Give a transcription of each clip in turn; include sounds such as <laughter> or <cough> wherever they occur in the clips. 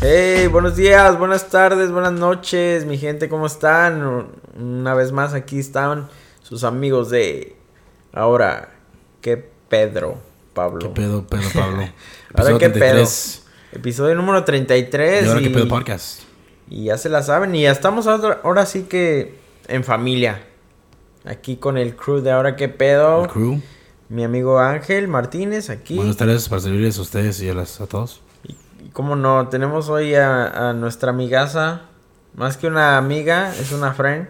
Hey, buenos días, buenas tardes, buenas noches, mi gente, ¿cómo están? Una vez más aquí están sus amigos de ahora, ¿qué Pedro, Pablo? ¿Qué pedo, Pedro Pablo? <laughs> Ahora, ¿qué pedo? 33. Episodio número 33. Y ahora, ¿qué pedo podcast? Y ya se la saben, y ya estamos ahora, ahora sí que en familia. Aquí con el crew de ahora, ¿qué pedo? El crew. Mi amigo Ángel Martínez aquí. Buenas tardes para servirles a ustedes y a, las, a todos. Cómo no, tenemos hoy a, a nuestra amigaza. Más que una amiga, es una friend.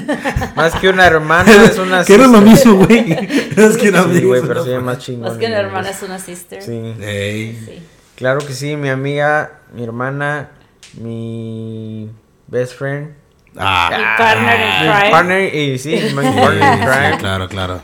<laughs> Más que una hermana, es una Que era lo sister. mismo, güey. Es que era Sí, amigo. güey, pero más chingón. Más que una hermana es una sister. Sí. Sí. Claro que sí, mi amiga, mi hermana, mi best friend. Ah. Mi partner in Mi crime. partner y sí, mi Sí, <laughs> partner in sí, crime. claro, claro.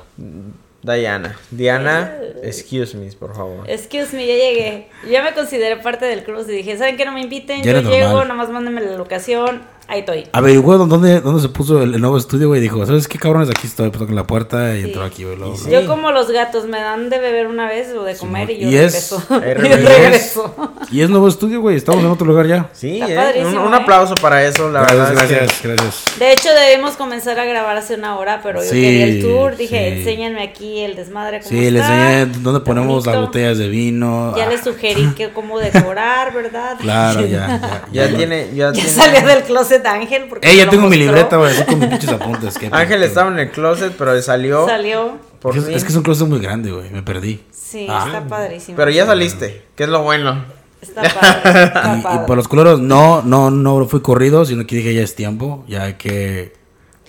Diana. Diana, excuse me, por favor. Excuse me, ya llegué. Ya me consideré parte del cruce y dije, ¿saben qué? No me inviten. Ya Yo llego, normal. nomás mándenme la locación. Ahí estoy. Averiguó dónde, dónde se puso el, el nuevo estudio, güey. Dijo, ¿sabes qué cabrones? Aquí estoy. Pues tocan la puerta y Sí. entró aquí, güey. Y sí. Yo como los gatos, me dan de beber una vez o de comer y yo Y es- regreso. <laughs> <laughs> Yo regresas. regreso. Y es nuevo estudio, güey. Estamos en otro lugar ya. Sí, eh, un, un ¿eh? aplauso para eso, la gracias, verdad. es que- gracias, gracias. De hecho, debimos comenzar a grabar hace una hora, pero yo Sí, quería el tour. Dije, sí. enséñanme aquí el desmadre. Cómo Sí, les está, enseñé dónde ponemos las botellas de vino. Ya Ah, les sugerí que cómo decorar, ¿verdad? Claro, <laughs> ya. Ya tiene, ya, Ya tiene. salió del closet Ángel. Porque Ey, lo tengo mi libreta, güey. Así con mis pinches apuntes. que- <laughs> Ángel estaba en el closet, pero salió. Salió. Por es, que es un closet muy grande, güey. Me perdí. Sí, Ah. está padrísimo. Pero ya saliste, que es lo bueno. Está padre. <laughs> Está Y, por los culeros, no, no, no fui corrido, sino que dije ya es tiempo, ya hay que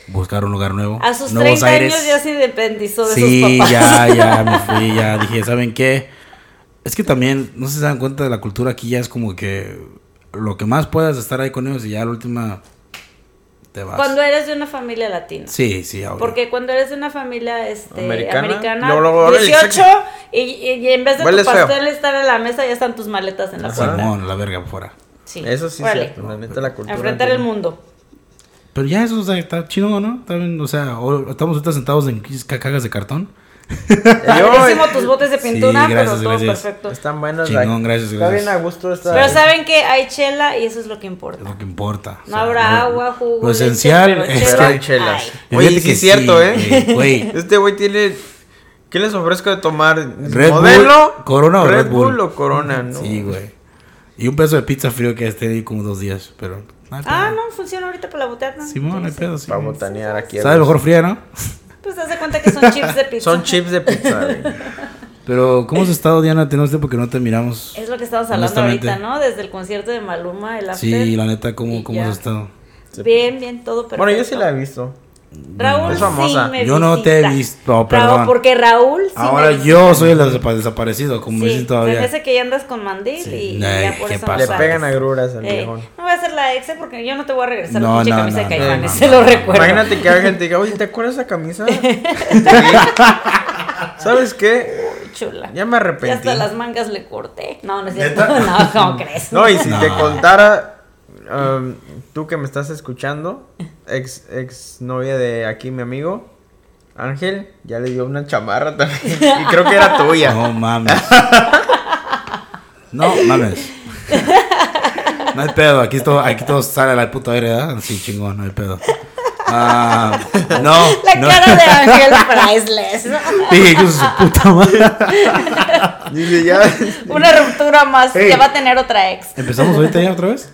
buscar un lugar nuevo. A sus nuevos 30 aires. años ya se independizó de Sí, sus papás. ya, <laughs> ya me fui, ya dije, ¿saben qué? Es que también, no sé si se dan cuenta de la cultura aquí, ya es como que lo que más puedas estar ahí con ellos y ya la última te vas. Cuando eres de una familia latina. Sí, sí, obvio. Porque cuando eres de una familia este, Americana, americana, luego, luego, órale, 18 saca. y, y- en vez de Hueles tu feo. pastel estar en la mesa, ya están tus maletas en la Ajá. puerta. Simón, la verga afuera. Sí. Eso sí, es Órale. cierto, la neta, la cultura. Enfrentar el mundo. Pero ya eso o sea, está chido, ¿no? Bien, o sea, o- estamos ahorita sentados en ca- cajas de cartón. <laughs> Padrísimo tus botes de Sí, pintura, gracias, pero todo gracias. perfecto. están buenos. Chingón, gracias, Está gracias. bien a gusto esta. Pero saben que hay chela y eso es lo que Es importa. lo que importa. o No sea, habrá lo- agua, jugo. Lo leche, esencial pero es chela, Pero hay chelas. ay. Oye, sí que es cierto, sí, ¿eh? güey, güey. <laughs> Este güey tiene. ¿Qué les ofrezco de tomar? Red ¿Modelo? Bull, Corona o Red Red Bull? Bull o Corona, ¿no? Sí, güey. Y un pedazo de pizza frío que esté ahí como dos días, pero... no Ah, no, funciona ahorita por la botana. Simón, no hay pedo, sí. Para botanear aquí. pues, Sabe mejor fría, ¿no? Pues te das cuenta que son chips de pizza. Son chips de pizza, güey. <laughs> Pero, ¿cómo has estado, Diana? Tenemos tiempo que no te miramos. Es lo que estamos hablando ahorita, ¿no? Desde el concierto de Maluma, el after. Sí, la neta, ¿cómo, cómo has estado? Bien, bien, todo perfecto. Bueno, yo sí la he visto. Raúl Es famosa. sí me Yo no te he visto, no, Raúl, perdón. porque Raúl sí Ahora me yo soy el desapa- desaparecido, como Sí, dicen me todavía. hace que ya andas con mandil Sí. y Ay, ya por ¿qué eso pasa? no Le pegan agruras al Eh, viejón. no voy a hacer la ex porque yo no te voy a regresar No, la pinche no, camisa de no, Caifanes, no, se no, lo no. recuerdo. Imagínate que alguien te diga, oye, ¿te acuerdas de esa camisa? Sí. <laughs> ¿Sabes qué? Chula. Ya me Y arrepentí. hasta las mangas le corté. No, no es cierto. <laughs> No, ¿cómo crees? No, y si No. te contara, um, tú que me estás escuchando, ex, ex novia de aquí, mi amigo, Ángel, ya le dio una chamarra también. <laughs> Y creo que era tuya. No mames. No mames. No hay pedo, aquí todo, aquí todo sale a la puta aire, ¿verdad? Sí, chingón, no hay pedo. Ah, <laughs> no, La no. cara de Ángel priceless. <laughs> Hijo de su puta madre. <laughs> Dice, ya. Una ruptura más. Ey. Ya va a tener otra ex. ¿Empezamos ahorita ya otra vez?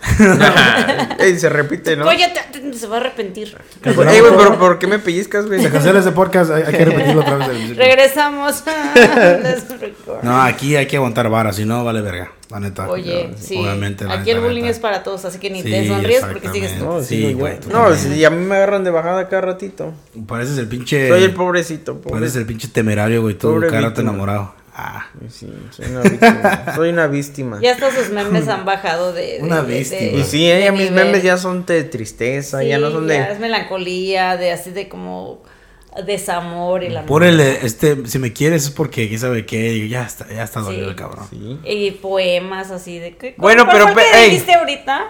Ey, se repite, ¿no? Oye, te- te- se va a arrepentir. Ey, güey, pero ¿por qué me pellizcas, güey? Se cancela ese podcast, hay, hay que repetirlo otra vez. Regresamos. No, aquí hay que aguantar vara, si no, vale verga, la neta. Oye, sí. Obviamente, la Aquí neta, el bullying neta. es para todos, así que ni Sí, te sonríes porque sigues tú. No, Sí, güey, tú No, si a mí me agarran de bajada cada ratito. Pareces el pinche. Soy el pobrecito, pobre. Pareces el pinche temerario, güey, Pobre cara víctima. enamorado. Ah. Sí, soy una víctima. <laughs> soy una víctima. Ya hasta sus memes han bajado de. de- Una de- víctima. de- Y sí, de mis nivel. memes ya son de tristeza, ya no Sí, son ya de... Es melancolía, de así de como desamor y la Por el, este, si me quieres es porque quién sabe qué, y ya está, ya está dolido Sí. el cabrón. Sí. Y poemas así de. ¿qué- Bueno, cuál pero el pe- que dijiste ahorita?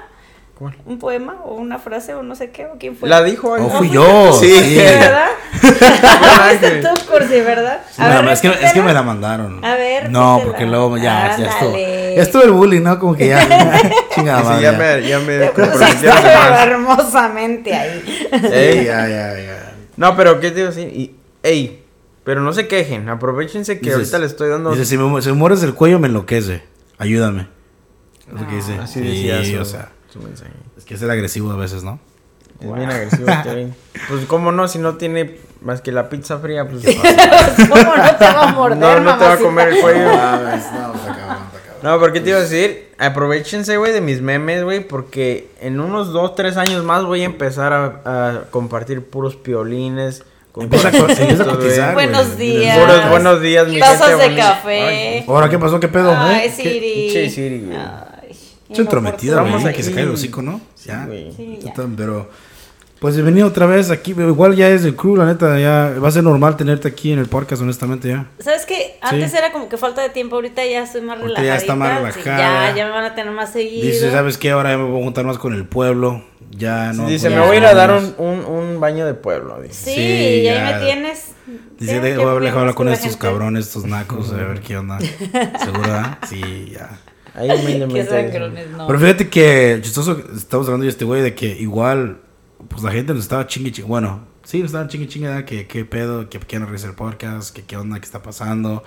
¿Cuál? ¿Un poema o una frase o no sé qué? ¿O quién fue? La dijo Oh, algo. fui yo. Sí. sí. ¿Verdad? <laughs> Fuiste tú, Cursi, ¿verdad? No, es, que, es que me la mandaron. A ver, No, porque luego ya, ya estuvo. Ándale. Estuvo el bullying, ¿no? Como que ya. <laughs> <laughs> chingada Sí, madre, ya ya. me, ya me comprometieron hermosamente ahí. Ey, ya, ya, ya. No, pero ¿qué te iba a decir? Y, ey, pero no se quejen, aprovechense que Dices- ahorita le estoy dando... Dice, si me, si me mueres el cuello me enloquece. Ayúdame. Es lo que dice. Así Sí, decía su, o sea, su mensaje. es que es ser agresivo a veces, ¿no? Es bien agresivo este. Pues cómo no, si no tiene más que la pizza fría, pues... <laughs> ¿Cómo no te va a morder, no, no te va a comer el cuello. no, está cabrón. No, pero ¿qué te iba a decir? Aprovechense, güey, de mis memes, güey, porque en unos dos, tres años más voy a empezar a, a compartir puros piolines. Con Empieza a cotizar. Buenos días. Puros buenos días, mi Tazas gente de bonita. café. Ahora, ¿qué pasó? ¿Qué pedo? Ay, ¿Eh? Siri. Che, Siri, güey. Ay, Estoy entrometida, Estamos güey. Que se cae el hocico, ¿no? Sí, Ya. güey. Sí, ya. Pero, pues bienvenido otra vez aquí. pero Igual ya es el crew, la neta. Ya va a ser normal tenerte aquí en el podcast, honestamente, ya. ¿Sabes qué? Antes Sí. era como que falta de tiempo, ahorita ya estoy más relajada. ya está más relajada. ya, ya me van a tener más seguido. Dice, ¿sabes qué? Ahora ya me voy a juntar más con el pueblo. Ya no. Dice, voy me voy a ir a dar un, un, un baño de pueblo, dice. Sí, Sí, y ahí me tienes. Dice, voy a me hablar, con estos gente. cabrones, estos nacos, a ver qué onda. <laughs> ¿Seguro, ah? Sí, ya. Ahí <laughs> Qué humildemente. dice. Pero fíjate que chistoso, estamos hablando de este güey de que igual, pues la gente nos estaba chingue chingue. Bueno, sí, nos estaban chingue chingue, que qué pedo, que quieren regresar el podcast, que qué onda, qué está pasando.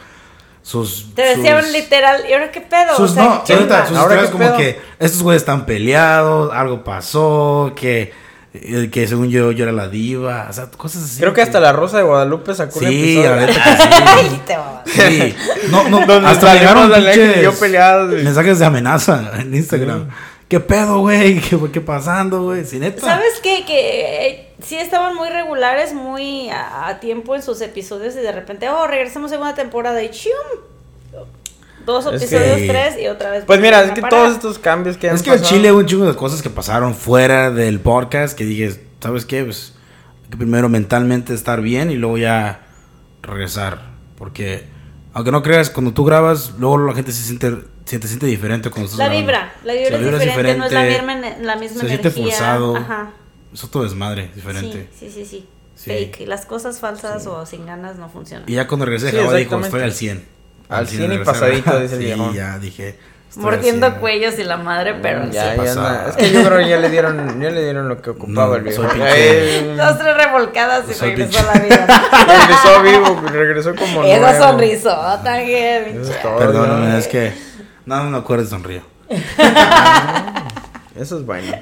Sus. Te decían sus- literal, ¿y ahora qué pedo? Sus, O sea, no, ¿qué ahorita, sus ¿Ahora qué como pedo? que estos güeyes están peleados, algo pasó, que, eh, que según yo, yo era la diva, o sea, cosas así. Creo que hasta la Rosa de Guadalupe sacó un Sí, episodio. la neta que <laughs> sí. Sí. No, no, <laughs> hasta llegaron pinches mensajes de amenaza en Instagram. ¿Qué pedo, güey? <laughs> ¿Qué, qué pasando, güey? Sin neta. ¿Sabes qué? Que eh, sí estaban muy regulares, muy a, a tiempo en sus episodios y de repente, oh, regresamos segunda temporada y ¡chum! Dos Es episodios, que- tres y otra vez. Pues mira, es que a todos estos cambios que han Es que en pasado- Chile hubo un chingo de cosas que pasaron fuera del podcast que dije, ¿sabes qué? Pues hay que primero mentalmente estar bien y luego ya regresar. Porque, aunque no creas, cuando tú grabas, luego la gente se siente, se te siente diferente cuando estás La grabando. vibra, la vibra, Sí, es, diferente, no es la misma, la misma se energía. siente forzado. Ajá. Es otro desmadre diferente. Sí, sí, sí, sí. Sí. Fake. Y las cosas falsas o sin ganas no funcionan. Y ya cuando regresé, Sí, Java dijo, estoy al 100. Al 100 y regresé. pasadito, dice el <laughs> Sí, ya dije. Mordiendo 100. cuellos y la madre, pero ya, anda. Es <laughs> que yo creo que ya le dieron, ya le dieron lo que ocupaba No, el viejo. pinche- eh, Dos, tres revolcadas y regresó pinche- a la vida. <laughs> regresó vivo, regresó como Esa nuevo. sonrisota, que Eso pinche. es todo, Perdóname, es que no me acuerdo, sonrío. <laughs> Eso es bueno.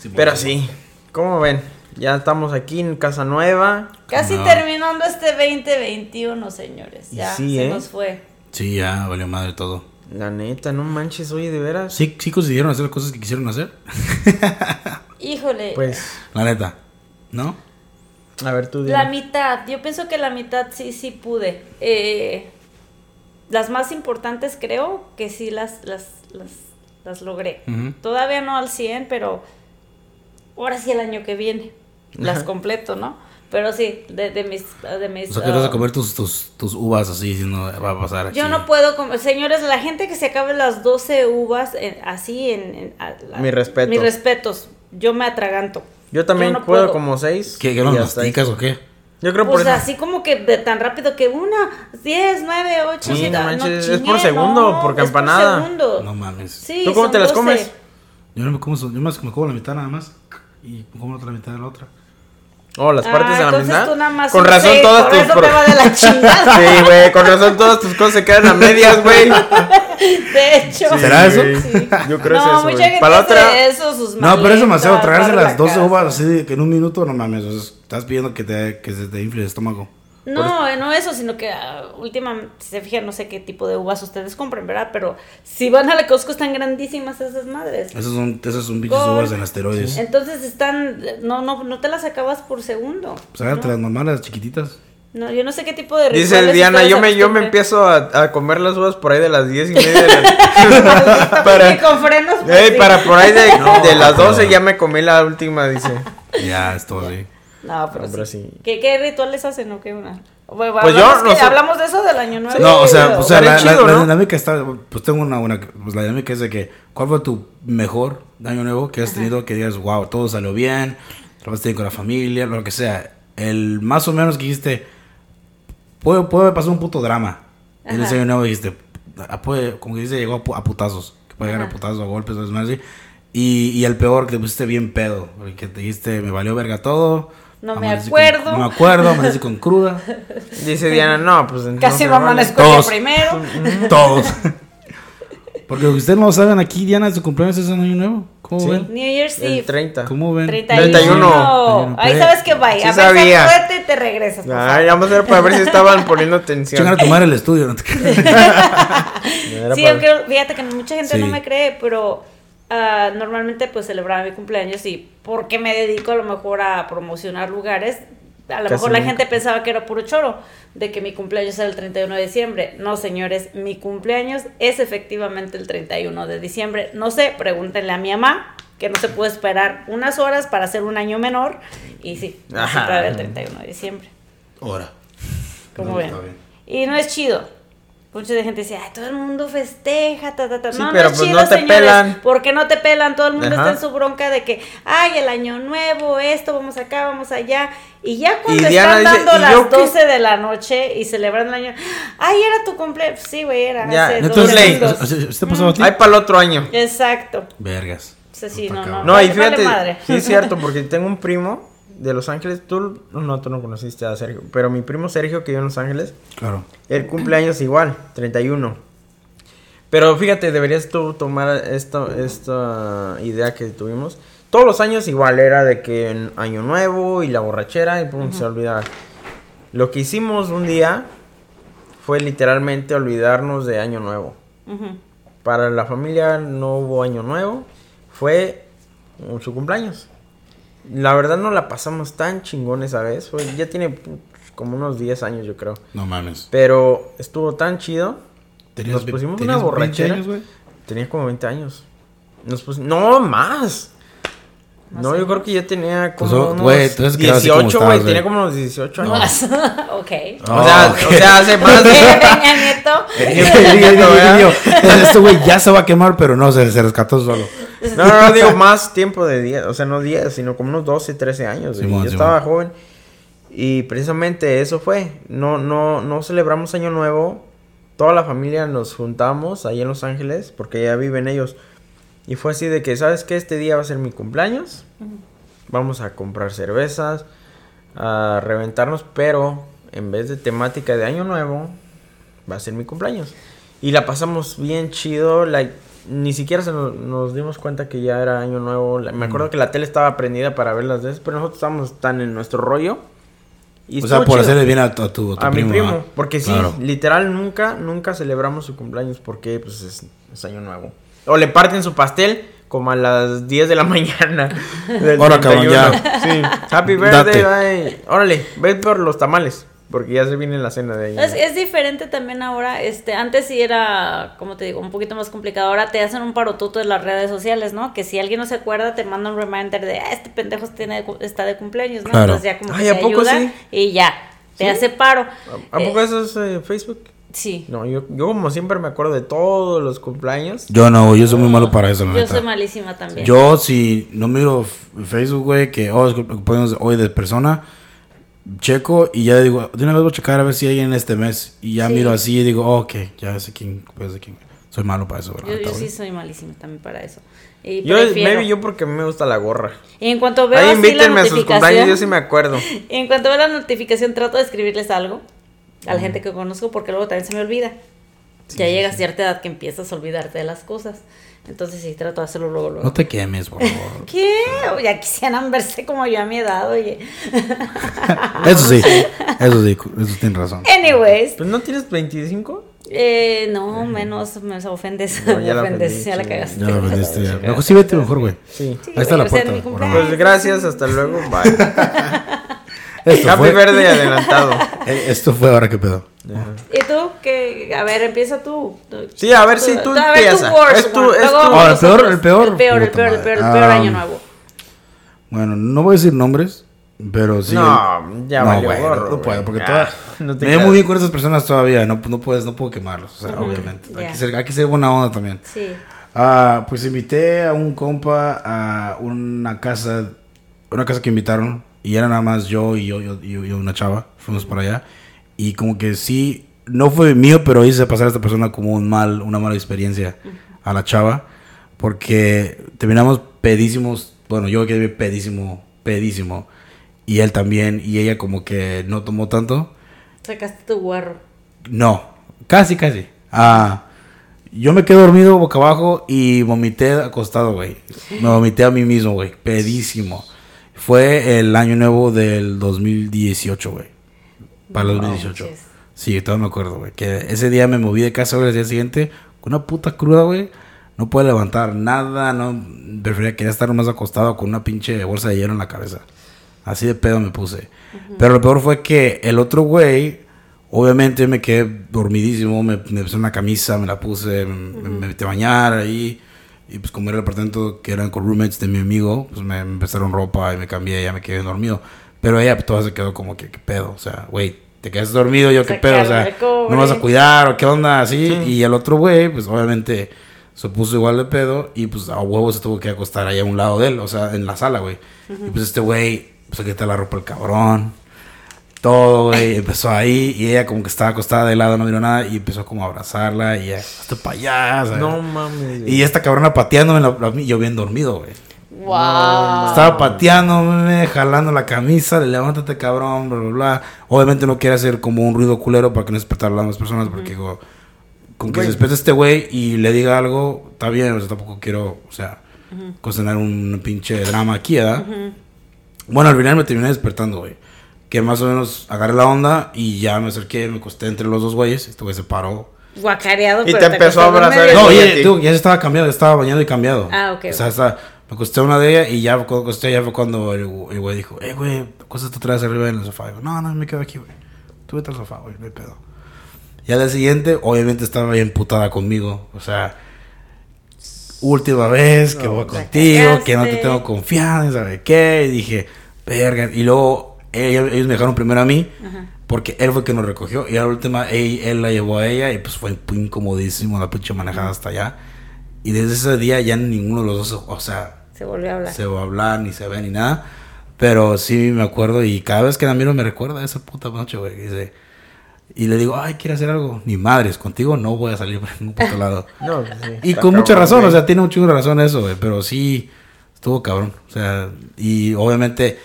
Sí, Pero pues. sí, ¿cómo ven? Ya estamos aquí en casa nueva. Casi No. terminando este 2021, señores. Ya sí, se ¿eh? nos fue. Sí, ya valió madre todo. La neta, no manches, oye, de veras. Sí, sí consiguieron hacer las cosas que quisieron hacer. <laughs> Híjole. Pues, La neta, ¿no? a ver tú dime. La mitad, yo pienso que la mitad sí, sí pude. Eh, las más importantes creo que sí las, las, las, las logré. Todavía no al 100, pero ahora sí el año que viene. Las completo, ¿no? Pero sí, de, de mis... De mis O sea, que vas a ah, comer tus, tus, tus uvas así, si no va a pasar aquí. yo no puedo comer, señores, la gente que se acabe las 12 uvas en- así en... en- a- la- Mi respeto. Mis respetos. Yo me atraganto. Yo también Yo no puedo, puedo. como seis. ¿Qué, que ahí. masticas o qué? Yo creo por Pues eso. así como que de tan rápido que una, 10, 9, 8, Sí, no manches, es por segundo, por campanada. segundo. No mames. Sí, ¿Tú cómo te las 12. comes? Yo no me como, yo más me como la mitad nada más. Y como la otra mitad de la otra. Oh, las partes Ah, de la tú nada más Con razón seis, todas por tus pro- de la <laughs> chingada. Sí, güey, con razón todas tus cosas se quedan a medias, güey. <laughs> De hecho. Sí, ¿Será eso? Sí. Yo creo no, que es eso, mucha güey. gente Para la hace otra, eso, sus No, pero es demasiado. Tragarse las la 12 casa. uvas así de que en un minuto, no mames. o sea, estás pidiendo que, te, que se te infle el estómago. No, no eso, sino que ah, últimamente, si se fijan, no sé qué tipo de uvas ustedes compren, ¿verdad? Pero si van a la Costco están grandísimas esas madres. Esas son, esas son Gol. uvas en asteroides. Entonces están, no, no, no te las acabas por segundo. Pues agárrate no, las normales, las chiquititas. no, yo no sé qué tipo de Dice rituales Diana, yo me, yo me empiezo a, a comer las uvas por ahí de las 10 y media de la... <laughs> Y para, con frenos. pues, Ey, sí. para por ahí de, <laughs> No, de las pero- 12 ya me comí la última, dice. Ya, es todo así. No, pero, No, pero sí. sí. ¿Qué, ¿Qué rituales hacen o qué una? Bueno, Pues yo hablamos, no que- sé. hablamos de eso del año nuevo. No, o sea, o sea la, la- chido, la ¿no? dinámica está. Pues tengo una, una. Pues la dinámica es de que. ¿Cuál fue tu mejor año nuevo que has tenido? Que digas, wow, todo salió bien. Tenido con la familia, lo que sea. El más o menos que dijiste. Puede, puede pasar un puto drama. En Ajá. ese año nuevo dijiste, a- puede- como que dice, llegó a, a putazos. Que puede llegar a putazos, a golpes, a desmadre así. Y, y el peor, que te pusiste bien pedo. Porque te dijiste, me valió verga todo. No me amanecí acuerdo. Con, no me acuerdo, amanecí con cruda. <laughs> Dice Diana, no, pues entonces. Casi no amanezco yo primero. <laughs> Todos. <laughs> Porque ustedes no lo saben, aquí Diana, su cumpleaños es en Año Nuevo. ¿Cómo Sí. ven? New Year's El Eve. 30. ¿Cómo ven? 31. 31. Ahí sabes que va. Sí a ver, y te regresas. Ay, vamos a ver para ver si estaban poniendo atención. Chingar a tomar el estudio. ¿no? Era Sí, aunque fíjate que mucha gente Sí. no me cree, pero ah, normalmente pues celebraba mi cumpleaños y porque me dedico a lo mejor a promocionar lugares, a lo Casi mejor la nunca. gente pensaba que era puro choro, de que mi cumpleaños era el 31 de diciembre. No, señores, mi cumpleaños es efectivamente el 31 de diciembre. No sé, pregúntenle a mi mamá, que no se puede esperar unas horas para hacer un año menor. Y sí, era el 31 de diciembre. Ahora. Como No, ven. está bien. Y no es chido. Mucha gente dice, ay, todo el mundo festeja, ta, ta, ta. Sí, no, pero no es pues chido, no te señores. pelan. ¿Por qué no te pelan? Todo el mundo Ajá. está en su bronca de que, ay, el año nuevo, esto, vamos acá, vamos allá. Y ya cuando Y están dice, dando ¿y las yo qué? 12 de la noche y celebrando el año, ay, era tu cumpleaños. Sí, güey, era Ya, hace no dos. Ay, para el otro año. Exacto. Vergas. Sí, no, no. No, y fíjate, vale sí es cierto, porque tengo un primo de Los Ángeles. Tú, no, tú no conociste a Sergio, pero mi primo Sergio, que vive en Los Ángeles, Claro. el cumpleaños igual, 31. Pero fíjate, deberías tú tomar esta, esta idea que tuvimos. Todos los años igual era de que en Año Nuevo y la borrachera y pum, se olvidaba. Lo que hicimos un día fue literalmente olvidarnos de Año Nuevo. Para la familia no hubo año nuevo, fue uh, su cumpleaños. La verdad no la pasamos tan chingón esa vez, fue, ya tiene pu- como unos 10 años yo creo. No mames. Pero estuvo tan chido. ¿Tenías Nos pusimos una 20 borrachera. años, güey? Tenía como 20 años. Nos pus- no, más. Más No, yo creo que ya tenía como Pues, unos como 18, güey, tenía como unos 18 años. Más. <laughs> ok. O sea, ok. o sea, hace <laughs> más de... Peña <laughs> Nieto. Este güey ya se va a quemar, pero no, se, se rescató solo. No, no, no, digo más tiempo de 10, o sea, no 10, sino como unos 12, 13 años. Simón, Yo estaba joven y precisamente eso fue. No, no, no celebramos Año Nuevo. Toda la familia nos juntamos ahí en Los Ángeles porque ya viven ellos. Y fue así de que, ¿sabes qué? Este día va a ser mi cumpleaños. Vamos a comprar cervezas, a reventarnos, pero en vez de temática de Año Nuevo, va a ser mi cumpleaños. Y la pasamos bien chido, like, ni siquiera se nos, nos dimos cuenta que ya era Año Nuevo. Me acuerdo que la tele estaba prendida para ver las veces, pero nosotros estábamos tan en nuestro rollo. Y o sea, por chido. hacerle bien a tu, a tu, a tu a primo. mi primo, ¿ah? porque sí, literal nunca, nunca celebramos su cumpleaños porque pues es, es año nuevo. O le parten su pastel como a las 10 de la <laughs> mañana. Ahora, cabrón, 31. Sí. Happy birthday, bye. Órale, ve por los tamales, porque ya se viene la cena de ahí. Es, es diferente también ahora, este, antes sí era, como te digo, un poquito más complicado. Ahora te hacen un parotuto en las redes sociales, ¿no? Que si alguien no se acuerda, te manda un reminder de, ah, este pendejo tiene, está de cumpleaños, ¿no? Claro. Entonces ya como que Ay, ¿a te poco ayuda sí? y ya, te ¿Sí? hace paro. ¿A, a Eh, poco eso es eh, Facebook? Sí. No, yo, yo como siempre me acuerdo de todos los cumpleaños. Yo no, yo soy muy malo para eso, la Yo neta. soy malísima también. Yo, si no miro Facebook, güey, que oh, es hoy de persona, checo y ya digo, de una vez voy a checar a ver si hay en este mes. Y ya Sí. miro así y digo, oh, ok, ya sé quién, pues sé quién. Soy malo para eso, Yo, ¿verdad? yo sí soy malísima también para eso. Y Yo, prefiero. maybe yo porque a mí me gusta la gorra. Y en cuanto veo Ahí así la invítenme a sus cumpleaños, notificación, yo sí me acuerdo. <laughs> en cuanto veo la notificación trato de escribirles algo a la gente que conozco porque luego también se me olvida. ya llega a cierta edad que empiezas a olvidarte de las cosas. Entonces sí, trato de hacerlo luego, luego. No te quemes, por favor. <laughs> ¿Qué? Ya quisieran verse como yo a mi edad, oye. <laughs> eso sí, eso sí, eso tiene razón. Anyways, ¿Pues no tienes 25? eh, no, menos me ofendes. No, me ya la ofendes, ofendí, ya la sí. cagaste. Ya lo vendiste ya. <laughs> Mejor sí vete mejor, güey. Sí. Sí, Ahí está la puerta. Pues gracias, hasta luego, bye. Esto Happy fue, verde adelantado. <laughs> eh, esto fue ahora que pedo. ¿Y tú? Que, a ver, empieza tú. Sí, a ver si tú a ver, empieza. tu worst Es tu- es tu- Ahora, el peor, el peor. El peor, el peor, el peor, el peor Ah, año nuevo. Bueno, no voy a decir nombres, pero sí. No, ya no, valió güey, gorro, no, puedo, porque Ah, toda- no me veo creas. muy bien con esas personas todavía, no, no puedes, no puedo quemarlos, o sea, obviamente. Hay, ya. que ser, hay que ser buena onda también. Sí. Ah, pues invité a un compa a una casa, una casa que invitaron, y era nada más yo y yo, yo- y yo- y una chava, fuimos para allá, y como que sí, no fue mío, pero hice pasar a esta persona como un mal, una mala experiencia a la chava. Porque terminamos pedísimos. Bueno, yo quedé pedísimo, pedísimo. Y él también. Y ella como que no tomó tanto. Sacaste tu guarro. No, casi, casi. Ah, yo me quedé dormido boca abajo y vomité acostado, güey. Me vomité a mí mismo, güey. Pedísimo. Fue el año nuevo del 2018, güey. Para el 2018. manches. Sí, todavía me acuerdo, güey. Que ese día me moví de casa, güey, el día siguiente con una puta cruda, güey. No pude levantar nada, no. Prefería, quería estar más acostado con una pinche bolsa de hielo en la cabeza. Así de pedo me puse. Pero lo peor fue que el otro güey, obviamente me quedé dormidísimo, me, me puse una camisa, me la puse, me, me metí a bañar ahí. Y pues como era el apartamento que eran con roommates de mi amigo, pues me, empezaron ropa y me cambié y ya me quedé dormido. Pero ella pues, toda se quedó como que, ¿qué pedo? O sea, güey, te quedas dormido, yo, ¿qué pedo? O sea. ¿no me vas a cuidar o qué onda? Así. Y el otro güey, pues obviamente se puso igual de pedo y pues a huevo se tuvo que acostar ahí a un lado de él, o sea, en la sala, güey. Y pues este güey, pues se quita la ropa el cabrón. Todo, güey, empezó ahí y ella como que estaba acostada de lado, no miró nada y empezó como a abrazarla y ya, hasta para allá, ¿sabes? No mames. Y esta cabrona pateándome, la, la- yo bien dormido, güey. Wow. Estaba pateándome, jalando la camisa, de levántate cabrón, bla, bla, bla. Obviamente no quiere hacer como un ruido culero para que no despertar a las demás personas, porque digo, con que Güey. se despierte este güey y le diga algo, está bien, o sea, tampoco quiero, o sea, cocinar un pinche drama aquí, ¿verdad? Bueno, al final me terminé despertando, güey. Que más o menos agarré la onda y ya me acerqué, me acosté entre los dos güeyes, este güey se paró. Guacareado, Y pero te empezó a abrazar No, ti. tú, ya se estaba cambiando, estaba bañado y cambiado. Ah, ok, O sea, está- me acosté a una de ellas y ya cuando acosté ya fue cuando el, el güey dijo, eh, güey, acuéstate otra vez arriba en el sofá. Y yo, no, no, me quedo aquí, güey. Tú vete al sofá, güey, hay pedo. Y al día siguiente, obviamente estaba bien putada conmigo. O sea, última vez que voy contigo, que no te tengo confianza, ¿sabe qué? Y dije, verga. Y luego ellos, ellos me dejaron primero a mí. Porque él fue el que nos recogió. Y a la última, él, él la llevó a ella. Y pues fue incomodísimo la pinche manejada hasta allá. Y desde ese día ya ninguno de los dos, o sea, Se volvió a hablar. se va a hablar, ni se ve, ni nada. Pero sí me acuerdo. Y cada vez que la miro me recuerda esa puta noche, güey. Dice, y le digo, ay, ¿quieres hacer algo? Ni madres, contigo no voy a salir por ningún puto lado. <laughs> No, pues sí, Y con mucha cabrón, razón, güey. o sea, tiene un chingo de razón eso, güey. Pero sí, estuvo cabrón. O sea, y obviamente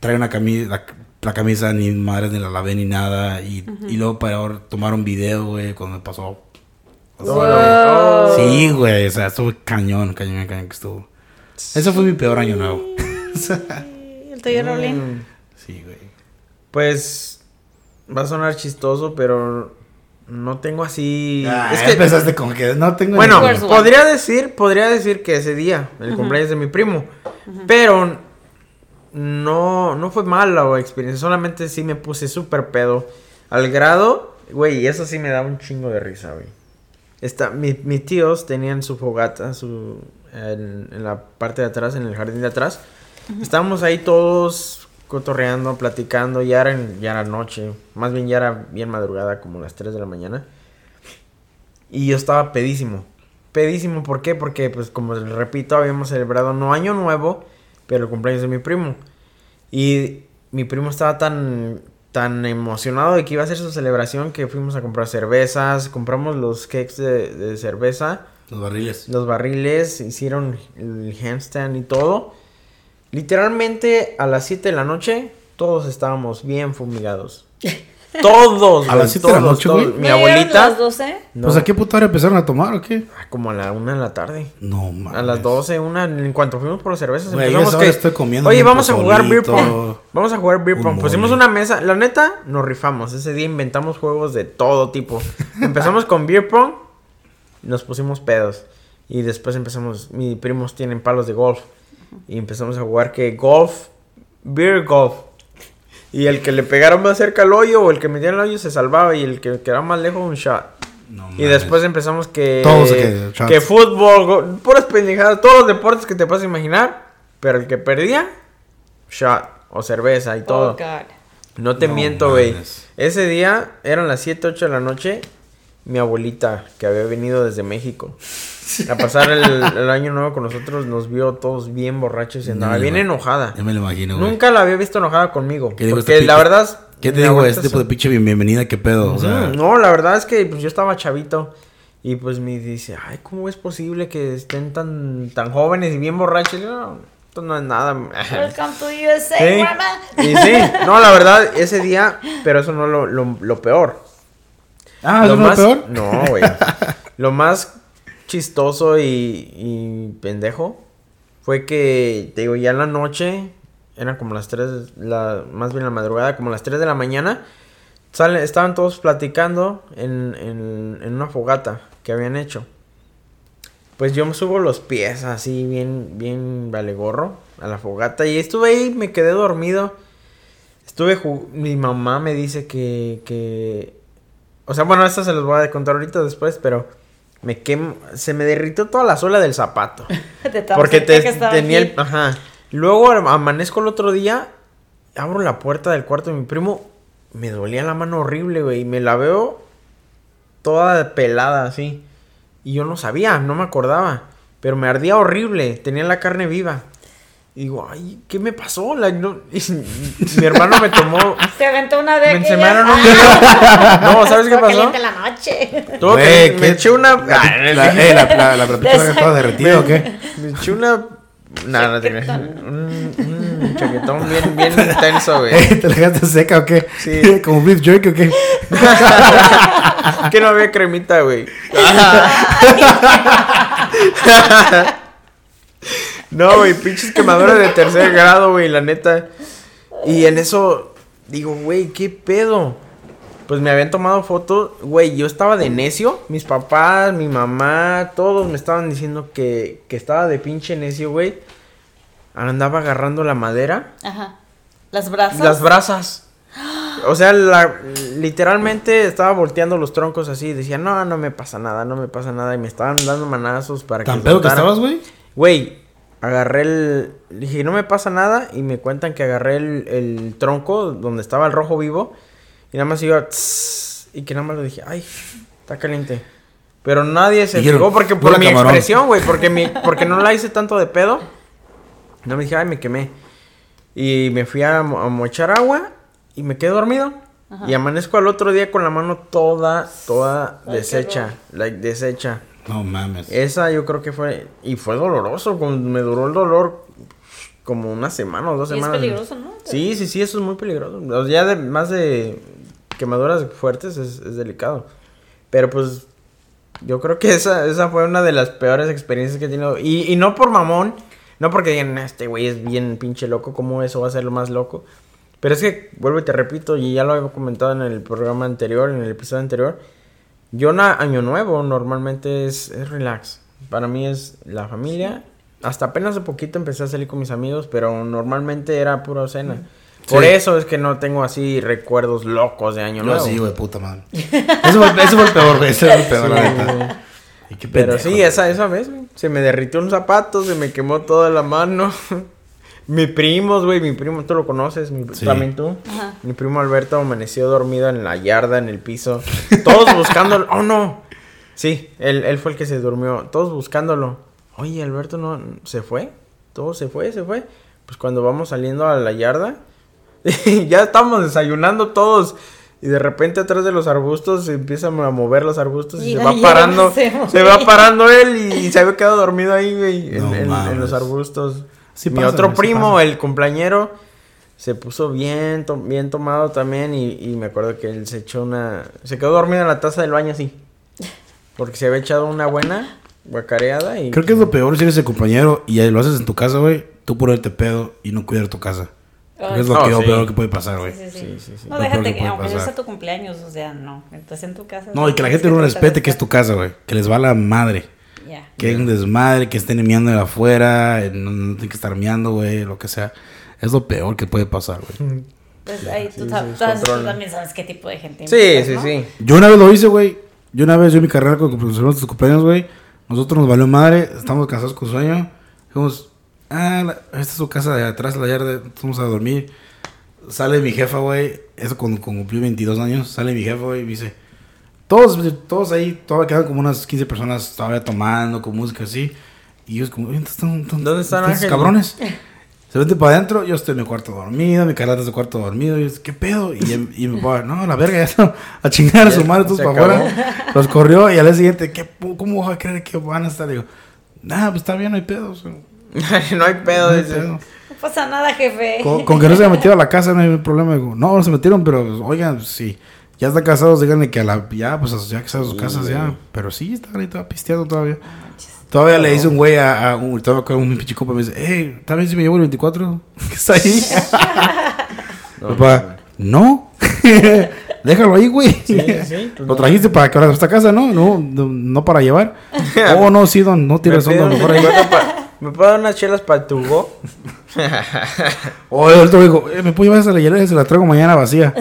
trae una camisa, la, la camisa ni madres ni la lavé ni nada. Y, y luego para ahora tomar un video, güey, cuando me pasó. Sea, Wow. Sí, güey, o sea, estuvo cañón, cañón, cañón que estuvo. Ese fue mi peor año nuevo. <laughs> El tuyo, Raulín. Mm, Sí, güey. Pues va a sonar chistoso, pero no tengo así. Ah, es que empezaste como que no tengo Bueno, ni- podría decir, podría decir que ese día, el cumpleaños de mi primo, pero no, no fue mala la experiencia, solamente sí me puse súper pedo, al grado, güey, y eso sí me da un chingo de risa, güey. Está, mi- mis tíos tenían su fogata, su, en, en la parte de atrás, en el jardín de atrás, estábamos ahí todos cotorreando, platicando, ya era, en- ya era noche, más bien ya era bien madrugada, como las 3 de la mañana. Y yo estaba pedísimo. Pedísimo, ¿por qué? Porque, pues, como les repito, habíamos celebrado no año nuevo, pero el cumpleaños de mi primo. Y mi primo estaba tan, tan emocionado de que iba a hacer su celebración que fuimos a comprar cervezas, compramos los cakes de, de cerveza, Los barriles. los barriles, hicieron el handstand y todo. Literalmente a las 7 de la noche todos estábamos bien fumigados. <laughs> Todos. ¿A las de la noche, güey? Mi ¿No llegaron abuelita. a las 12? no, Pues a qué puta hora empezaron a tomar o qué? ah, Como a la una de la tarde. No, mames. A las 12, una, en cuanto fuimos por las cervezas, Güey, empezamos que... hora estoy comiendo Oye, vamos a jugar beer pozolito, pong. Vamos a jugar beer un pong. Pusimos mole. una mesa. La neta, nos rifamos. Ese día inventamos juegos de todo tipo. <laughs> Empezamos con beer pong. Nos pusimos pedos. Y después empezamos... Mis primos tienen palos de golf. Y empezamos a jugar que golf... Beer golf. Y el que le pegaron más cerca al hoyo o el que metiera el hoyo se salvaba. Y el que quedaba más lejos, un shot. No, Y después empezamos que. Todos que- que fútbol, go- puras pendejadas, todos los deportes que te puedas imaginar. Pero el que perdía, shot o cerveza y todo. Oh, God. no te No miento, güey. Ese día eran las 7, 8 de la noche. Mi abuelita, que había venido desde México a pasar el, el año nuevo con nosotros, nos vio todos bien borrachos y andaba No, bien no. enojada. Ya me lo imagino, güey. Nunca la había visto enojada conmigo. ¿Qué dijo Porque este la verdad, ¿Qué te digo? Este tipo de pinche bien- bienvenida, ¿qué pedo? O sea, No, la verdad es que pues, yo estaba chavito. Y pues me dice, ay, ¿cómo es posible que estén tan, tan jóvenes y bien borrachos? Y yo, no, esto no es nada. Welcome to USA, Sí. mamá. Y sí, no, la verdad, ese día, pero eso no es lo, lo, lo peor. Ah, ¿eso no es más, lo peor? No, güey. lo más chistoso y, y pendejo fue que, te digo, ya en la noche, eran como las 3, la, más bien la madrugada, como las 3 de la mañana, sale, estaban todos platicando en, en, en una fogata que habían hecho. Pues yo me subo los pies así, bien, bien vale gorro, a la fogata. Y estuve ahí, me quedé dormido. Estuve, mi mamá me dice que, que, o sea, bueno, esto se los voy a contar ahorita después, pero me quemo, se me derritió toda la suela del zapato. <laughs> Porque te, que tenía el, ajá. Luego amanezco el otro día, abro la puerta del cuarto de mi primo, me dolía la mano horrible, güey, y me la veo toda pelada así. Y yo no sabía, no me acordaba, pero me ardía horrible, tenía la carne viva. Y digo, ay, ¿qué me pasó? La- no- <laughs> y mi hermano me tomó... Se aventó una de Me encemaron un <laughs> No, ¿sabes qué pasó? caliente la noche. Que- Güey, me ¿qué- eché una... La, la, eh, la, la, la Exacto. estaba derretida o qué? Me eché una... Nada, no te creas. Un, un chaquetón bien, bien intenso, güey. <laughs> ¿Te la dejaste seca o qué? Sí. ¿Como beef jerky o qué? que no había cremita, güey. No, güey, pinches quemaduras de tercer grado, güey, la neta. Y en eso digo, güey, ¿qué pedo? Pues me habían tomado fotos, güey, yo estaba de necio, mis papás, mi mamá, todos me estaban diciendo que, que estaba de pinche necio, güey. Andaba agarrando la madera Ajá. Las brasas. las brasas. O sea, la, literalmente estaba volteando los troncos así. y Decía, no, no me pasa nada, no me pasa nada. Y me estaban dando manazos para ¿Tan que pedo que estabas, güey? Güey, agarré el... Dije, no me pasa nada. Y me cuentan que agarré el, el tronco donde estaba el rojo vivo. Y nada más iba... tss, y que nada más le dije, ay, está caliente. Pero nadie se Dijeron, fijó porque por "Pura mi camarón". expresión, güey. Porque, mi, porque no la hice tanto de pedo. No me dije, ay, me quemé. Y me fui a, mo- a mochar agua y me quedé dormido. Ajá. Y amanezco al otro día con la mano toda, toda Ay, deshecha. Like, deshecha. No mames. Esa yo creo que fue. Y fue doloroso. Me duró el dolor como una semana o dos Y es semanas. peligroso, ¿no? Sí, sí, sí, eso es muy peligroso. O sea, ya de, más de quemaduras fuertes es, es delicado. Pero pues yo creo que esa, esa fue una de las peores experiencias que he tenido. Y, y no por mamón, no porque digan, este güey es bien pinche loco, ¿cómo eso va a ser lo más loco? Pero es que, vuelvo y te repito, y ya lo había comentado en el programa anterior, en el episodio anterior. Yo, na- Año Nuevo, normalmente es, es relax. Para mí es la familia. Hasta apenas hace poquito empecé a salir con mis amigos, pero normalmente era pura cena. Por Sí. eso es que no tengo así recuerdos locos de Año Yo Nuevo. sí, güey, puta madre. <laughs> Ese fue, ese fue el peor, güey. Ese fue el peor, Sí, Pero pendejo, sí, esa, esa vez, güey, se me derritió un zapato, se me quemó toda la mano. <laughs> mi primo, güey, mi primo, tú lo conoces, mi, Sí. también tú. Ajá. Mi primo Alberto amaneció dormido en la yarda, en el piso. Todos <laughs> buscándolo. ¡Oh, no! Sí, él, él fue el que se durmió. Todos buscándolo. Oye, Alberto no se fue. Todo se fue, se fue. Pues cuando vamos saliendo a la yarda, <laughs> ya estamos desayunando todos. Y de repente atrás de los arbustos se empiezan a mover los arbustos y, Y se va parando. se Se, va parando él y, se había quedado dormido ahí, güey, en, No en- en mames. los arbustos. Sí Mi pasa, otro sí primo, pasa. el cumpleañero, se puso bien, to- bien tomado también y, y me acuerdo que él se echó una... Se quedó dormido en la taza del baño así. Porque se había echado una buena guacareada y... Creo que es lo peor si eres el compañero y lo haces en tu casa, güey. Tú ponerte pedo y no cuidar tu casa. Que es lo Oh, que sí. peor que puede pasar, güey. Sí, sí, sí. Sí, sí, sí. No, Lo déjate que que, aunque no sea tu cumpleaños, o sea, no. Estás en tu casa. No, y que la gente no respete que es tu casa, güey. Que les va la madre. Que hay un desmadre, que estén meando de afuera, no, no tienen que estar meando, güey, lo que sea. Es lo peor que puede pasar, güey. Pues ahí tú, Sí, sabes- tú también sabes qué tipo de gente Sí, invitas, sí, ¿no? sí. Yo una vez lo hice, güey. Yo una vez, yo en mi carrera con los tus cumpleaños, güey. Nosotros nos valió madre, estamos cansados con sueño. Dijimos, ah, la- esta es su casa de atrás, la yarda, vamos a dormir. Sale mi jefa, güey. Eso cuando, cuando cumplí 22 años. Sale mi jefa, güey, y dice, todos, todos ahí, todavía quedan como unas 15 personas todavía tomando, con música así. Y ellos como, "Oye, ¿dónde están, ¿Dónde están esos cabrones? <laughs> Se mete para adentro, yo estoy en mi cuarto dormido, mi Carlota está en su cuarto dormido. Y yo, ¿qué pedo? Y, y mi papá, no, la verga, ya no, a chingar a su madre, todos para afuera. Los corrió y al día siguiente, ¿qué, ¿cómo vas a creer que van a estar? Digo, nah, pues está bien, no hay pedo. o sea, <laughs> no hay pedo, no dice. pedo. No pasa nada, jefe. Con, con que no se haya metido a la <laughs> casa no hay problema. Digo, no, no se metieron, pero pues, oigan, sí. Ya están casados, díganle que a la. Ya, pues ya que están sus casas, ya. Pero sí, están ahí todavía pisteando todavía. Todavía le dice un güey a, a un, con un pinche compa me dice, hey, ¿tal vez si me llevo el 24? <laughs> ¿Qué está ahí? No, <laughs> Papá, no. <laughs> Déjalo ahí, güey. Sí, sí, pues Lo no. trajiste para que ahora esta casa, ¿no? No, no, no para llevar. oh, no, sí, don, no ¿Me, tienes onda, un mejor ahí. ¿Me puedo dar unas chelas para tu go? Oh, el otro dijo, eh, me puedo llevar esa leyera y se la traigo mañana vacía.